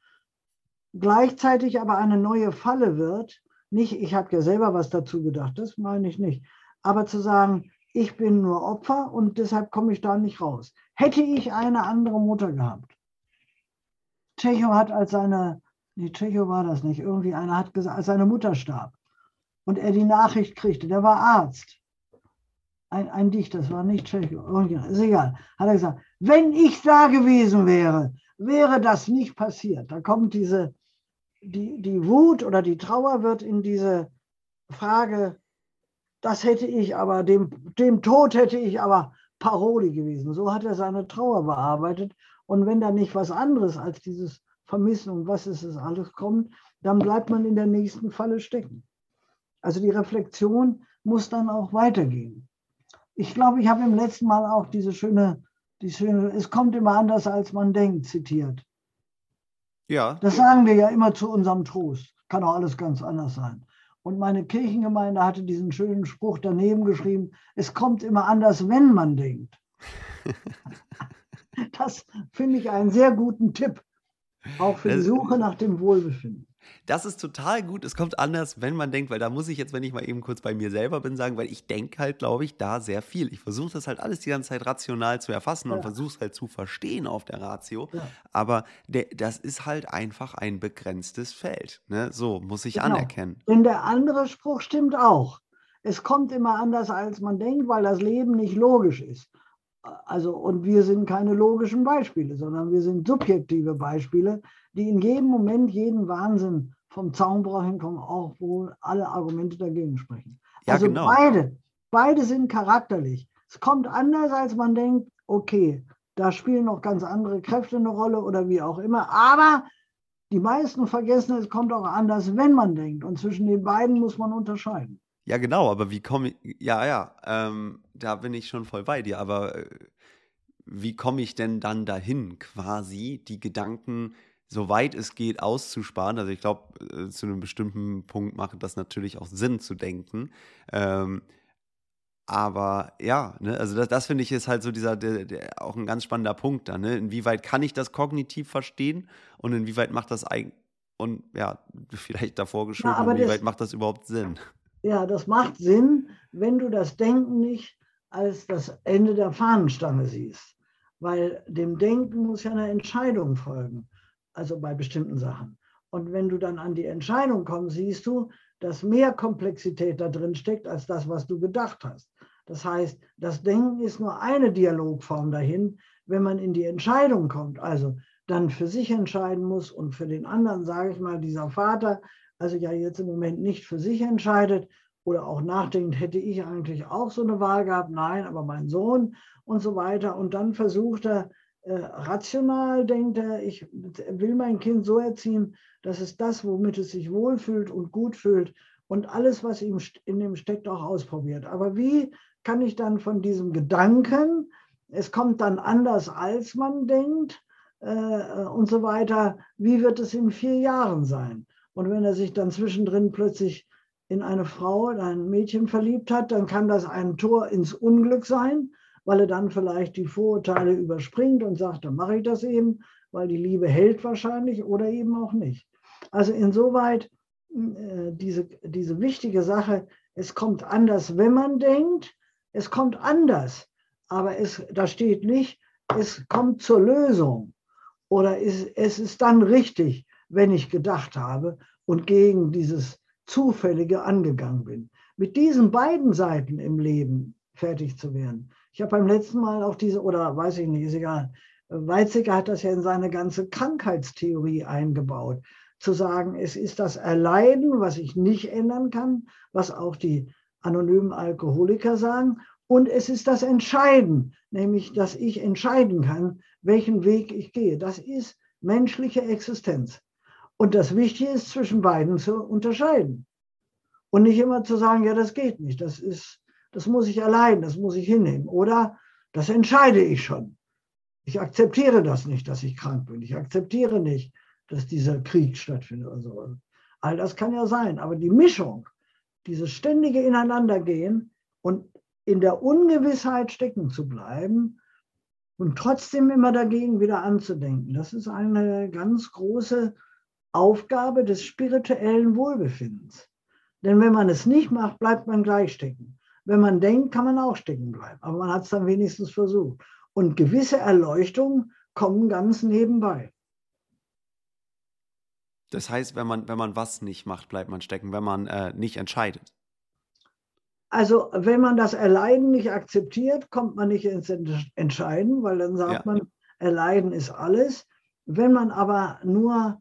Gleichzeitig aber eine neue Falle wird, nicht, ich habe ja selber was dazu gedacht, das meine ich nicht, aber zu sagen, ich bin nur Opfer und deshalb komme ich da nicht raus. Hätte ich eine andere Mutter gehabt. Tschechow hat als seine, nee, Tschechow war das nicht, irgendwie einer hat gesagt, als seine Mutter starb und er die Nachricht kriegte, der war Arzt, ein, ein Dichter, das war nicht Tschechow, ist egal, hat er gesagt, wenn ich da gewesen wäre, wäre das nicht passiert. Da kommt diese, die, die Wut oder die Trauer wird in diese Frage, das hätte ich aber, dem, dem Tod hätte ich aber Paroli gewesen. So hat er seine Trauer bearbeitet. Und wenn da nicht was anderes als dieses Vermissen und was ist es alles kommt, dann bleibt man in der nächsten Falle stecken. Also die Reflexion muss dann auch weitergehen. Ich glaube, ich habe im letzten Mal auch diese schöne, die schöne, es kommt immer anders, als man denkt, zitiert. Ja. Das sagen wir ja immer zu unserem Trost. Kann auch alles ganz anders sein. Und meine Kirchengemeinde hatte diesen schönen Spruch daneben geschrieben, es kommt immer anders, wenn man denkt. das finde ich einen sehr guten Tipp, auch für die Suche nach dem Wohlbefinden. Das ist total gut. Es kommt anders, wenn man denkt, weil da muss ich jetzt, wenn ich mal eben kurz bei mir selber bin, sagen, weil ich denke halt, glaube ich, da sehr viel. Ich versuche das halt alles die ganze Zeit rational zu erfassen ja. und versuche es halt zu verstehen auf der Ratio. Ja. Aber der, das ist halt einfach ein begrenztes Feld. Ne? So muss ich genau. anerkennen. Denn der andere Spruch stimmt auch. Es kommt immer anders, als man denkt, weil das Leben nicht logisch ist. Also, und wir sind keine logischen Beispiele, sondern wir sind subjektive Beispiele, die in jedem Moment jeden Wahnsinn vom Zaunbruch hinkommen, auch wo alle Argumente dagegen sprechen. Ja, also genau. beide, beide sind charakterlich. Es kommt anders, als man denkt, okay, da spielen noch ganz andere Kräfte eine Rolle oder wie auch immer. Aber die meisten vergessen, es kommt auch anders, wenn man denkt. Und zwischen den beiden muss man unterscheiden. Ja, genau, aber wie komme ich, ja, ja, ähm, da bin ich schon voll bei dir, aber äh, wie komme ich denn dann dahin, quasi die Gedanken soweit es geht, auszusparen. Also ich glaube, äh, zu einem bestimmten Punkt macht das natürlich auch Sinn zu denken. Ähm, aber ja, ne, also das, das finde ich ist halt so dieser, der, der, auch ein ganz spannender Punkt da. Ne? Inwieweit kann ich das kognitiv verstehen und inwieweit macht das eigentlich, und ja, vielleicht davor geschoben, ja, inwieweit macht das überhaupt Sinn? Ja, das macht Sinn, wenn du das Denken nicht als das Ende der Fahnenstange siehst. Weil dem Denken muss ja eine Entscheidung folgen also bei bestimmten Sachen. Und wenn du dann an die Entscheidung kommst, siehst du, dass mehr Komplexität da drin steckt als das, was du gedacht hast. Das heißt, das Denken ist nur eine Dialogform dahin, wenn man in die Entscheidung kommt, also dann für sich entscheiden muss und für den anderen, sage ich mal, dieser Vater, also ja jetzt im Moment nicht für sich entscheidet oder auch nachdenkt, hätte ich eigentlich auch so eine Wahl gehabt? Nein, aber mein Sohn und so weiter. Und dann versucht er äh, rational denkt er, ich will mein Kind so erziehen, dass es das, womit es sich wohlfühlt und gut fühlt und alles, was ihm in dem steckt, auch ausprobiert. Aber wie kann ich dann von diesem Gedanken, es kommt dann anders, als man denkt äh, und so weiter, wie wird es in vier Jahren sein? Und wenn er sich dann zwischendrin plötzlich in eine Frau, in ein Mädchen verliebt hat, dann kann das ein Tor ins Unglück sein weil er dann vielleicht die Vorurteile überspringt und sagt, dann mache ich das eben, weil die Liebe hält wahrscheinlich oder eben auch nicht. Also insoweit äh, diese, diese wichtige Sache, es kommt anders, wenn man denkt, es kommt anders, aber es, da steht nicht, es kommt zur Lösung oder es, es ist dann richtig, wenn ich gedacht habe und gegen dieses Zufällige angegangen bin. Mit diesen beiden Seiten im Leben fertig zu werden, ich habe beim letzten Mal auch diese, oder weiß ich nicht, ist egal. Weizsäcker hat das ja in seine ganze Krankheitstheorie eingebaut. Zu sagen, es ist das Erleiden, was ich nicht ändern kann, was auch die anonymen Alkoholiker sagen. Und es ist das Entscheiden, nämlich, dass ich entscheiden kann, welchen Weg ich gehe. Das ist menschliche Existenz. Und das Wichtige ist, zwischen beiden zu unterscheiden. Und nicht immer zu sagen, ja, das geht nicht. Das ist das muss ich allein, das muss ich hinnehmen. Oder das entscheide ich schon. Ich akzeptiere das nicht, dass ich krank bin. Ich akzeptiere nicht, dass dieser Krieg stattfindet und so. All das kann ja sein. Aber die Mischung, dieses ständige Ineinandergehen und in der Ungewissheit stecken zu bleiben, und trotzdem immer dagegen wieder anzudenken. Das ist eine ganz große Aufgabe des spirituellen Wohlbefindens. Denn wenn man es nicht macht, bleibt man gleich stecken. Wenn man denkt, kann man auch stecken bleiben. Aber man hat es dann wenigstens versucht. Und gewisse Erleuchtungen kommen ganz nebenbei. Das heißt, wenn man, wenn man was nicht macht, bleibt man stecken, wenn man äh, nicht entscheidet. Also wenn man das Erleiden nicht akzeptiert, kommt man nicht ins Entscheiden, weil dann sagt ja. man, Erleiden ist alles. Wenn man aber nur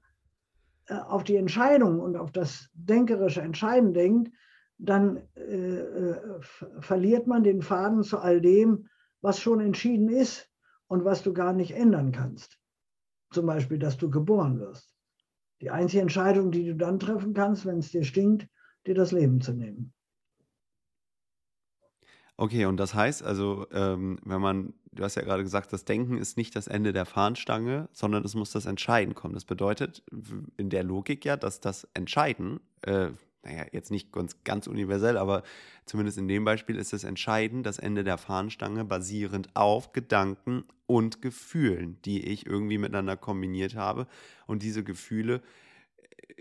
auf die Entscheidung und auf das denkerische Entscheiden denkt, dann äh, äh verliert man den Faden zu all dem, was schon entschieden ist und was du gar nicht ändern kannst. Zum Beispiel, dass du geboren wirst. Die einzige Entscheidung, die du dann treffen kannst, wenn es dir stinkt, dir das Leben zu nehmen. Okay, und das heißt also, ähm, wenn man, du hast ja gerade gesagt, das Denken ist nicht das Ende der Fahnenstange, sondern es muss das Entscheiden kommen. Das bedeutet in der Logik ja, dass das Entscheiden, äh, naja, jetzt nicht ganz, ganz universell, aber zumindest in dem Beispiel ist das Entscheiden das Ende der Fahnenstange basierend auf Gedanken und Gefühlen, die ich irgendwie miteinander kombiniert habe. Und diese Gefühle äh,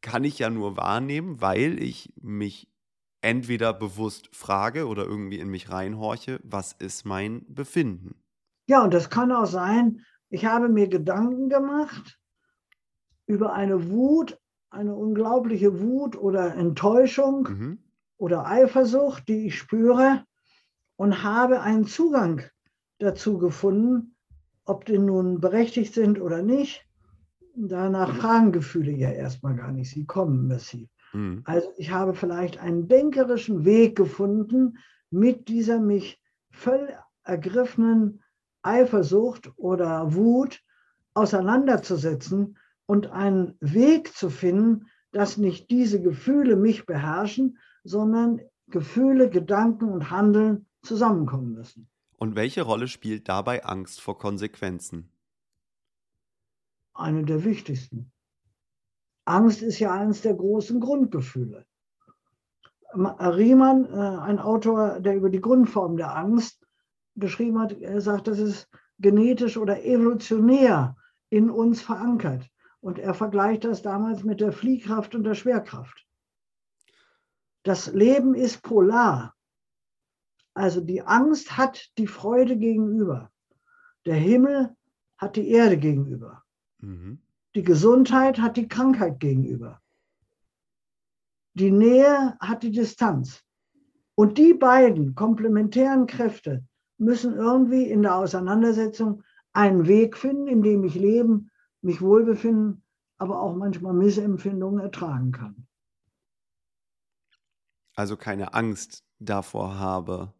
kann ich ja nur wahrnehmen, weil ich mich entweder bewusst frage oder irgendwie in mich reinhorche, was ist mein Befinden? Ja, und das kann auch sein, ich habe mir Gedanken gemacht über eine Wut, eine unglaubliche Wut oder Enttäuschung mhm. oder Eifersucht, die ich spüre und habe einen Zugang dazu gefunden, ob die nun berechtigt sind oder nicht. Danach fragen Gefühle ja erstmal gar nicht, sie kommen massiv. Mhm. Also ich habe vielleicht einen denkerischen Weg gefunden, mit dieser mich völlig ergriffenen Eifersucht oder Wut auseinanderzusetzen und einen Weg zu finden, dass nicht diese Gefühle mich beherrschen, sondern Gefühle, Gedanken und Handeln zusammenkommen müssen. Und welche Rolle spielt dabei Angst vor Konsequenzen? Eine der wichtigsten. Angst ist ja eines der großen Grundgefühle. Riemann, äh, ein Autor, der über die Grundform der Angst geschrieben hat, sagt, das ist genetisch oder evolutionär in uns verankert. Und er vergleicht das damals mit der Fliehkraft und der Schwerkraft. Das Leben ist polar. Also die Angst hat die Freude gegenüber. Der Himmel hat die Erde gegenüber. Mhm. Die Gesundheit hat die Krankheit gegenüber. Die Nähe hat die Distanz. Und die beiden komplementären Kräfte müssen irgendwie in der Auseinandersetzung einen Weg finden, in dem ich leben, mich wohlbefinden, aber auch manchmal Missempfindungen ertragen kann. Also keine Angst davor habe.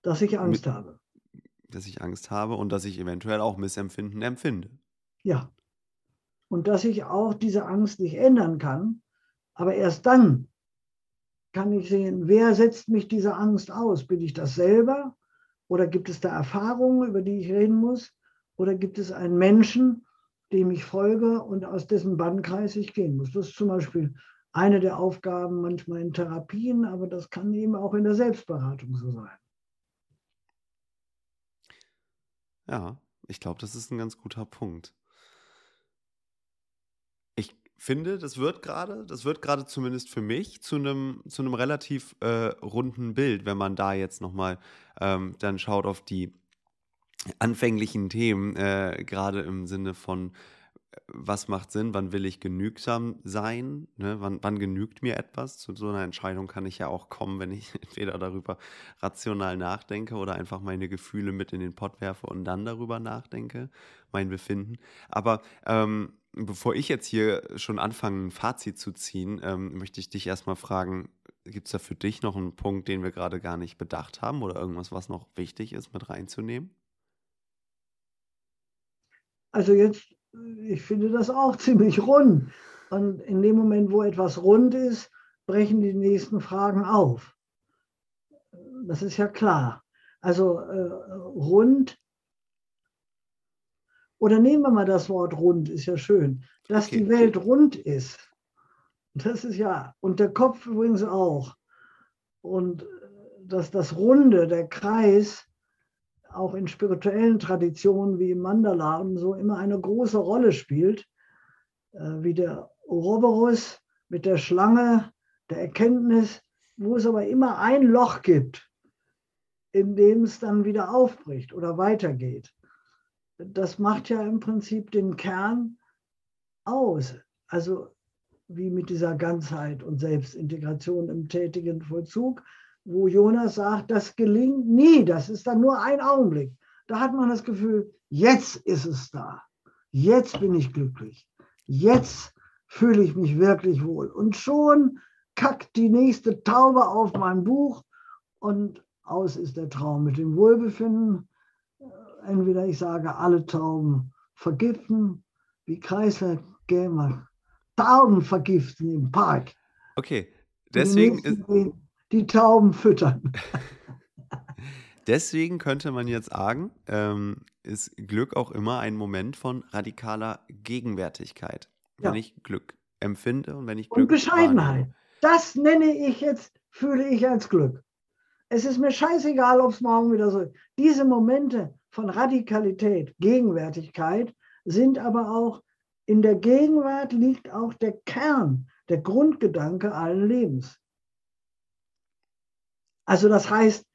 Dass ich Angst mit, habe. Dass ich Angst habe und dass ich eventuell auch Missempfinden empfinde. Ja und dass ich auch diese Angst nicht ändern kann. Aber erst dann kann ich sehen, wer setzt mich diese Angst aus? Bin ich das selber? Oder gibt es da Erfahrungen, über die ich reden muss? Oder gibt es einen Menschen, dem ich folge und aus dessen Bannkreis ich gehen muss? Das ist zum Beispiel eine der Aufgaben manchmal in Therapien, aber das kann eben auch in der Selbstberatung so sein. Ja, ich glaube, das ist ein ganz guter Punkt finde, das wird gerade, das wird gerade zumindest für mich zu einem zu einem relativ äh, runden Bild, wenn man da jetzt nochmal ähm, dann schaut auf die anfänglichen Themen, äh, gerade im Sinne von was macht Sinn, wann will ich genügsam sein, ne? wann, wann genügt mir etwas. Zu so einer Entscheidung kann ich ja auch kommen, wenn ich entweder darüber rational nachdenke oder einfach meine Gefühle mit in den Pott werfe und dann darüber nachdenke, mein Befinden. Aber ähm, bevor ich jetzt hier schon anfange, ein Fazit zu ziehen, ähm, möchte ich dich erstmal fragen, gibt es da für dich noch einen Punkt, den wir gerade gar nicht bedacht haben oder irgendwas, was noch wichtig ist, mit reinzunehmen? Also jetzt, ich finde das auch ziemlich rund. Und in dem Moment, wo etwas rund ist, brechen die nächsten Fragen auf. Das ist ja klar. Also äh, rund oder nehmen wir mal das Wort rund, ist ja schön, dass okay. die Welt rund ist. Das ist ja, und der Kopf übrigens auch. Und dass das Runde, der Kreis, auch in spirituellen Traditionen wie im Mandala und so immer eine große Rolle spielt, äh, wie der Ouroboros mit der Schlange, der Erkenntnis, wo es aber immer ein Loch gibt, in dem es dann wieder aufbricht oder weitergeht. Das macht ja im Prinzip den Kern aus. Also wie mit dieser Ganzheit und Selbstintegration im tätigen Vollzug, wo Jonas sagt, das gelingt nie, das ist dann nur ein Augenblick. Da hat man das Gefühl, jetzt ist es da, jetzt bin ich glücklich, jetzt fühle ich mich wirklich wohl. Und schon kackt die nächste Taube auf mein Buch und aus ist der Traum mit dem Wohlbefinden. Entweder ich sage, alle Tauben vergiften, wie Kreisler Gamer, Tauben vergiften im Park. Okay, deswegen ist die Tauben füttern. Deswegen könnte man jetzt sagen, ähm, ist Glück auch immer ein Moment von radikaler Gegenwärtigkeit. Wenn ja. ich Glück empfinde und wenn ich Glück. Und Bescheidenheit. Wahrnehme. Das nenne ich jetzt, fühle ich als Glück. Es ist mir scheißegal, ob es morgen wieder so ist. Diese Momente von Radikalität, Gegenwärtigkeit sind aber auch, in der Gegenwart liegt auch der Kern, der Grundgedanke allen Lebens. Also das heißt,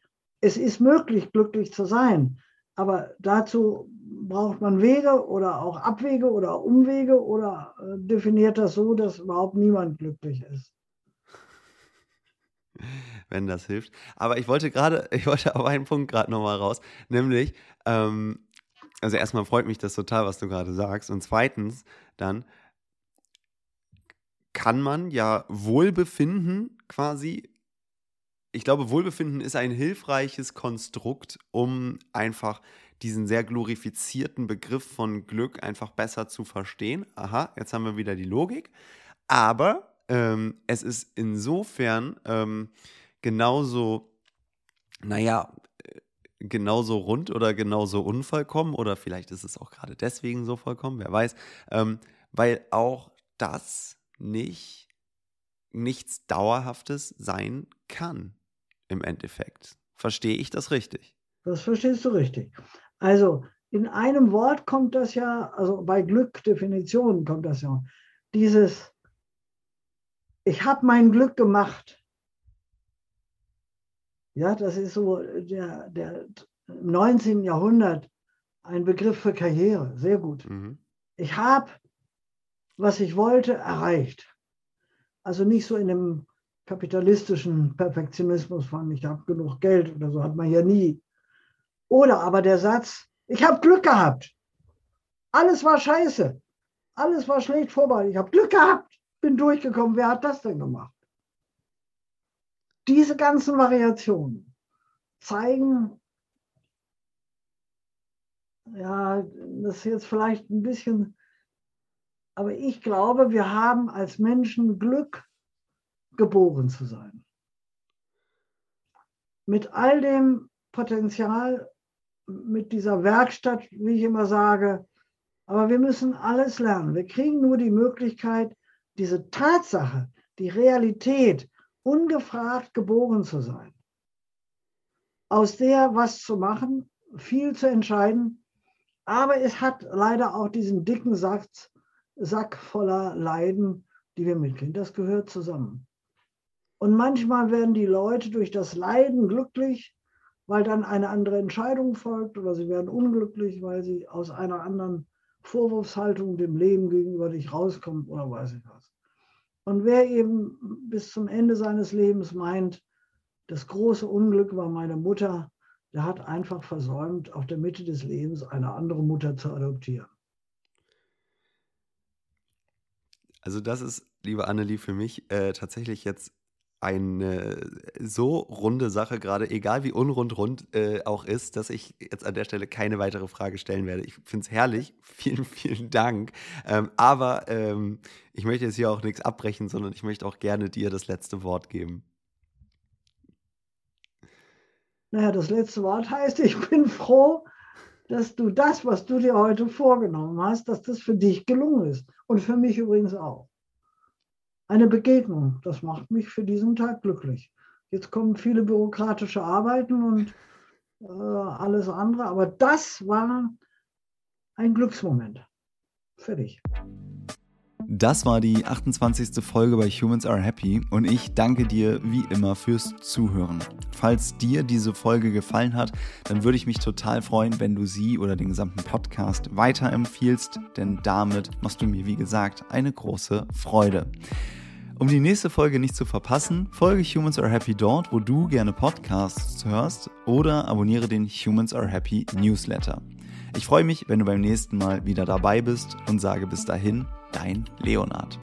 es ist möglich, glücklich zu sein, aber dazu braucht man Wege oder auch Abwege oder Umwege oder äh, definiert das so, dass überhaupt niemand glücklich ist. Wenn das hilft. Aber ich wollte gerade, ich wollte auf einen Punkt gerade nochmal raus, nämlich, ähm, also erstmal freut mich das total, was du gerade sagst. Und zweitens dann kann man ja Wohlbefinden quasi ich glaube, Wohlbefinden ist ein hilfreiches Konstrukt, um einfach diesen sehr glorifizierten Begriff von Glück einfach besser zu verstehen. Aha, jetzt haben wir wieder die Logik. Aber ähm, es ist insofern ähm, genauso, naja, äh, genauso rund oder genauso unvollkommen oder vielleicht ist es auch gerade deswegen so vollkommen, wer weiß, ähm, weil auch das nicht nichts Dauerhaftes sein kann im Endeffekt. Verstehe ich das richtig? Das verstehst du richtig. Also in einem Wort kommt das ja, also bei Glück, Definitionen kommt das ja. Dieses, ich habe mein Glück gemacht. Ja, das ist so der, der im 19. Jahrhundert ein Begriff für Karriere. Sehr gut. Mhm. Ich habe, was ich wollte, erreicht. Also nicht so in einem kapitalistischen Perfektionismus von, ich habe genug Geld oder so, hat man ja nie. Oder aber der Satz, ich habe Glück gehabt. Alles war scheiße. Alles war schlecht vorbei. Ich habe Glück gehabt, bin durchgekommen. Wer hat das denn gemacht? Diese ganzen Variationen zeigen, ja, das ist jetzt vielleicht ein bisschen, aber ich glaube, wir haben als Menschen Glück geboren zu sein. Mit all dem Potenzial, mit dieser Werkstatt, wie ich immer sage, aber wir müssen alles lernen. Wir kriegen nur die Möglichkeit, diese Tatsache, die Realität, ungefragt geboren zu sein. Aus der was zu machen, viel zu entscheiden. Aber es hat leider auch diesen dicken Sack, Sack voller Leiden, die wir mitkriegen. Das gehört zusammen. Und manchmal werden die Leute durch das Leiden glücklich, weil dann eine andere Entscheidung folgt oder sie werden unglücklich, weil sie aus einer anderen Vorwurfshaltung dem Leben gegenüber nicht rauskommen oder weiß ich was. Und wer eben bis zum Ende seines Lebens meint, das große Unglück war meine Mutter, der hat einfach versäumt, auf der Mitte des Lebens eine andere Mutter zu adoptieren. Also das ist, liebe Annelie, für mich äh, tatsächlich jetzt eine so runde Sache gerade, egal wie unrund rund äh, auch ist, dass ich jetzt an der Stelle keine weitere Frage stellen werde. Ich finde es herrlich. Vielen, vielen Dank. Ähm, aber ähm, ich möchte jetzt hier auch nichts abbrechen, sondern ich möchte auch gerne dir das letzte Wort geben. Naja, das letzte Wort heißt, ich bin froh, dass du das, was du dir heute vorgenommen hast, dass das für dich gelungen ist. Und für mich übrigens auch eine Begegnung. Das macht mich für diesen Tag glücklich. Jetzt kommen viele bürokratische Arbeiten und äh, alles andere. Aber das war ein Glücksmoment. Fertig. Das war die 28. Folge bei Humans Are Happy und ich danke dir wie immer fürs Zuhören. Falls dir diese Folge gefallen hat, dann würde ich mich total freuen, wenn du sie oder den gesamten Podcast weiterempfiehlst, denn damit machst du mir, wie gesagt, eine große Freude. Um die nächste Folge nicht zu verpassen, folge Humans Are Happy dort, wo du gerne Podcasts hörst oder abonniere den Humans Are Happy Newsletter. Ich freue mich, wenn du beim nächsten Mal wieder dabei bist und sage bis dahin, dein Leonard.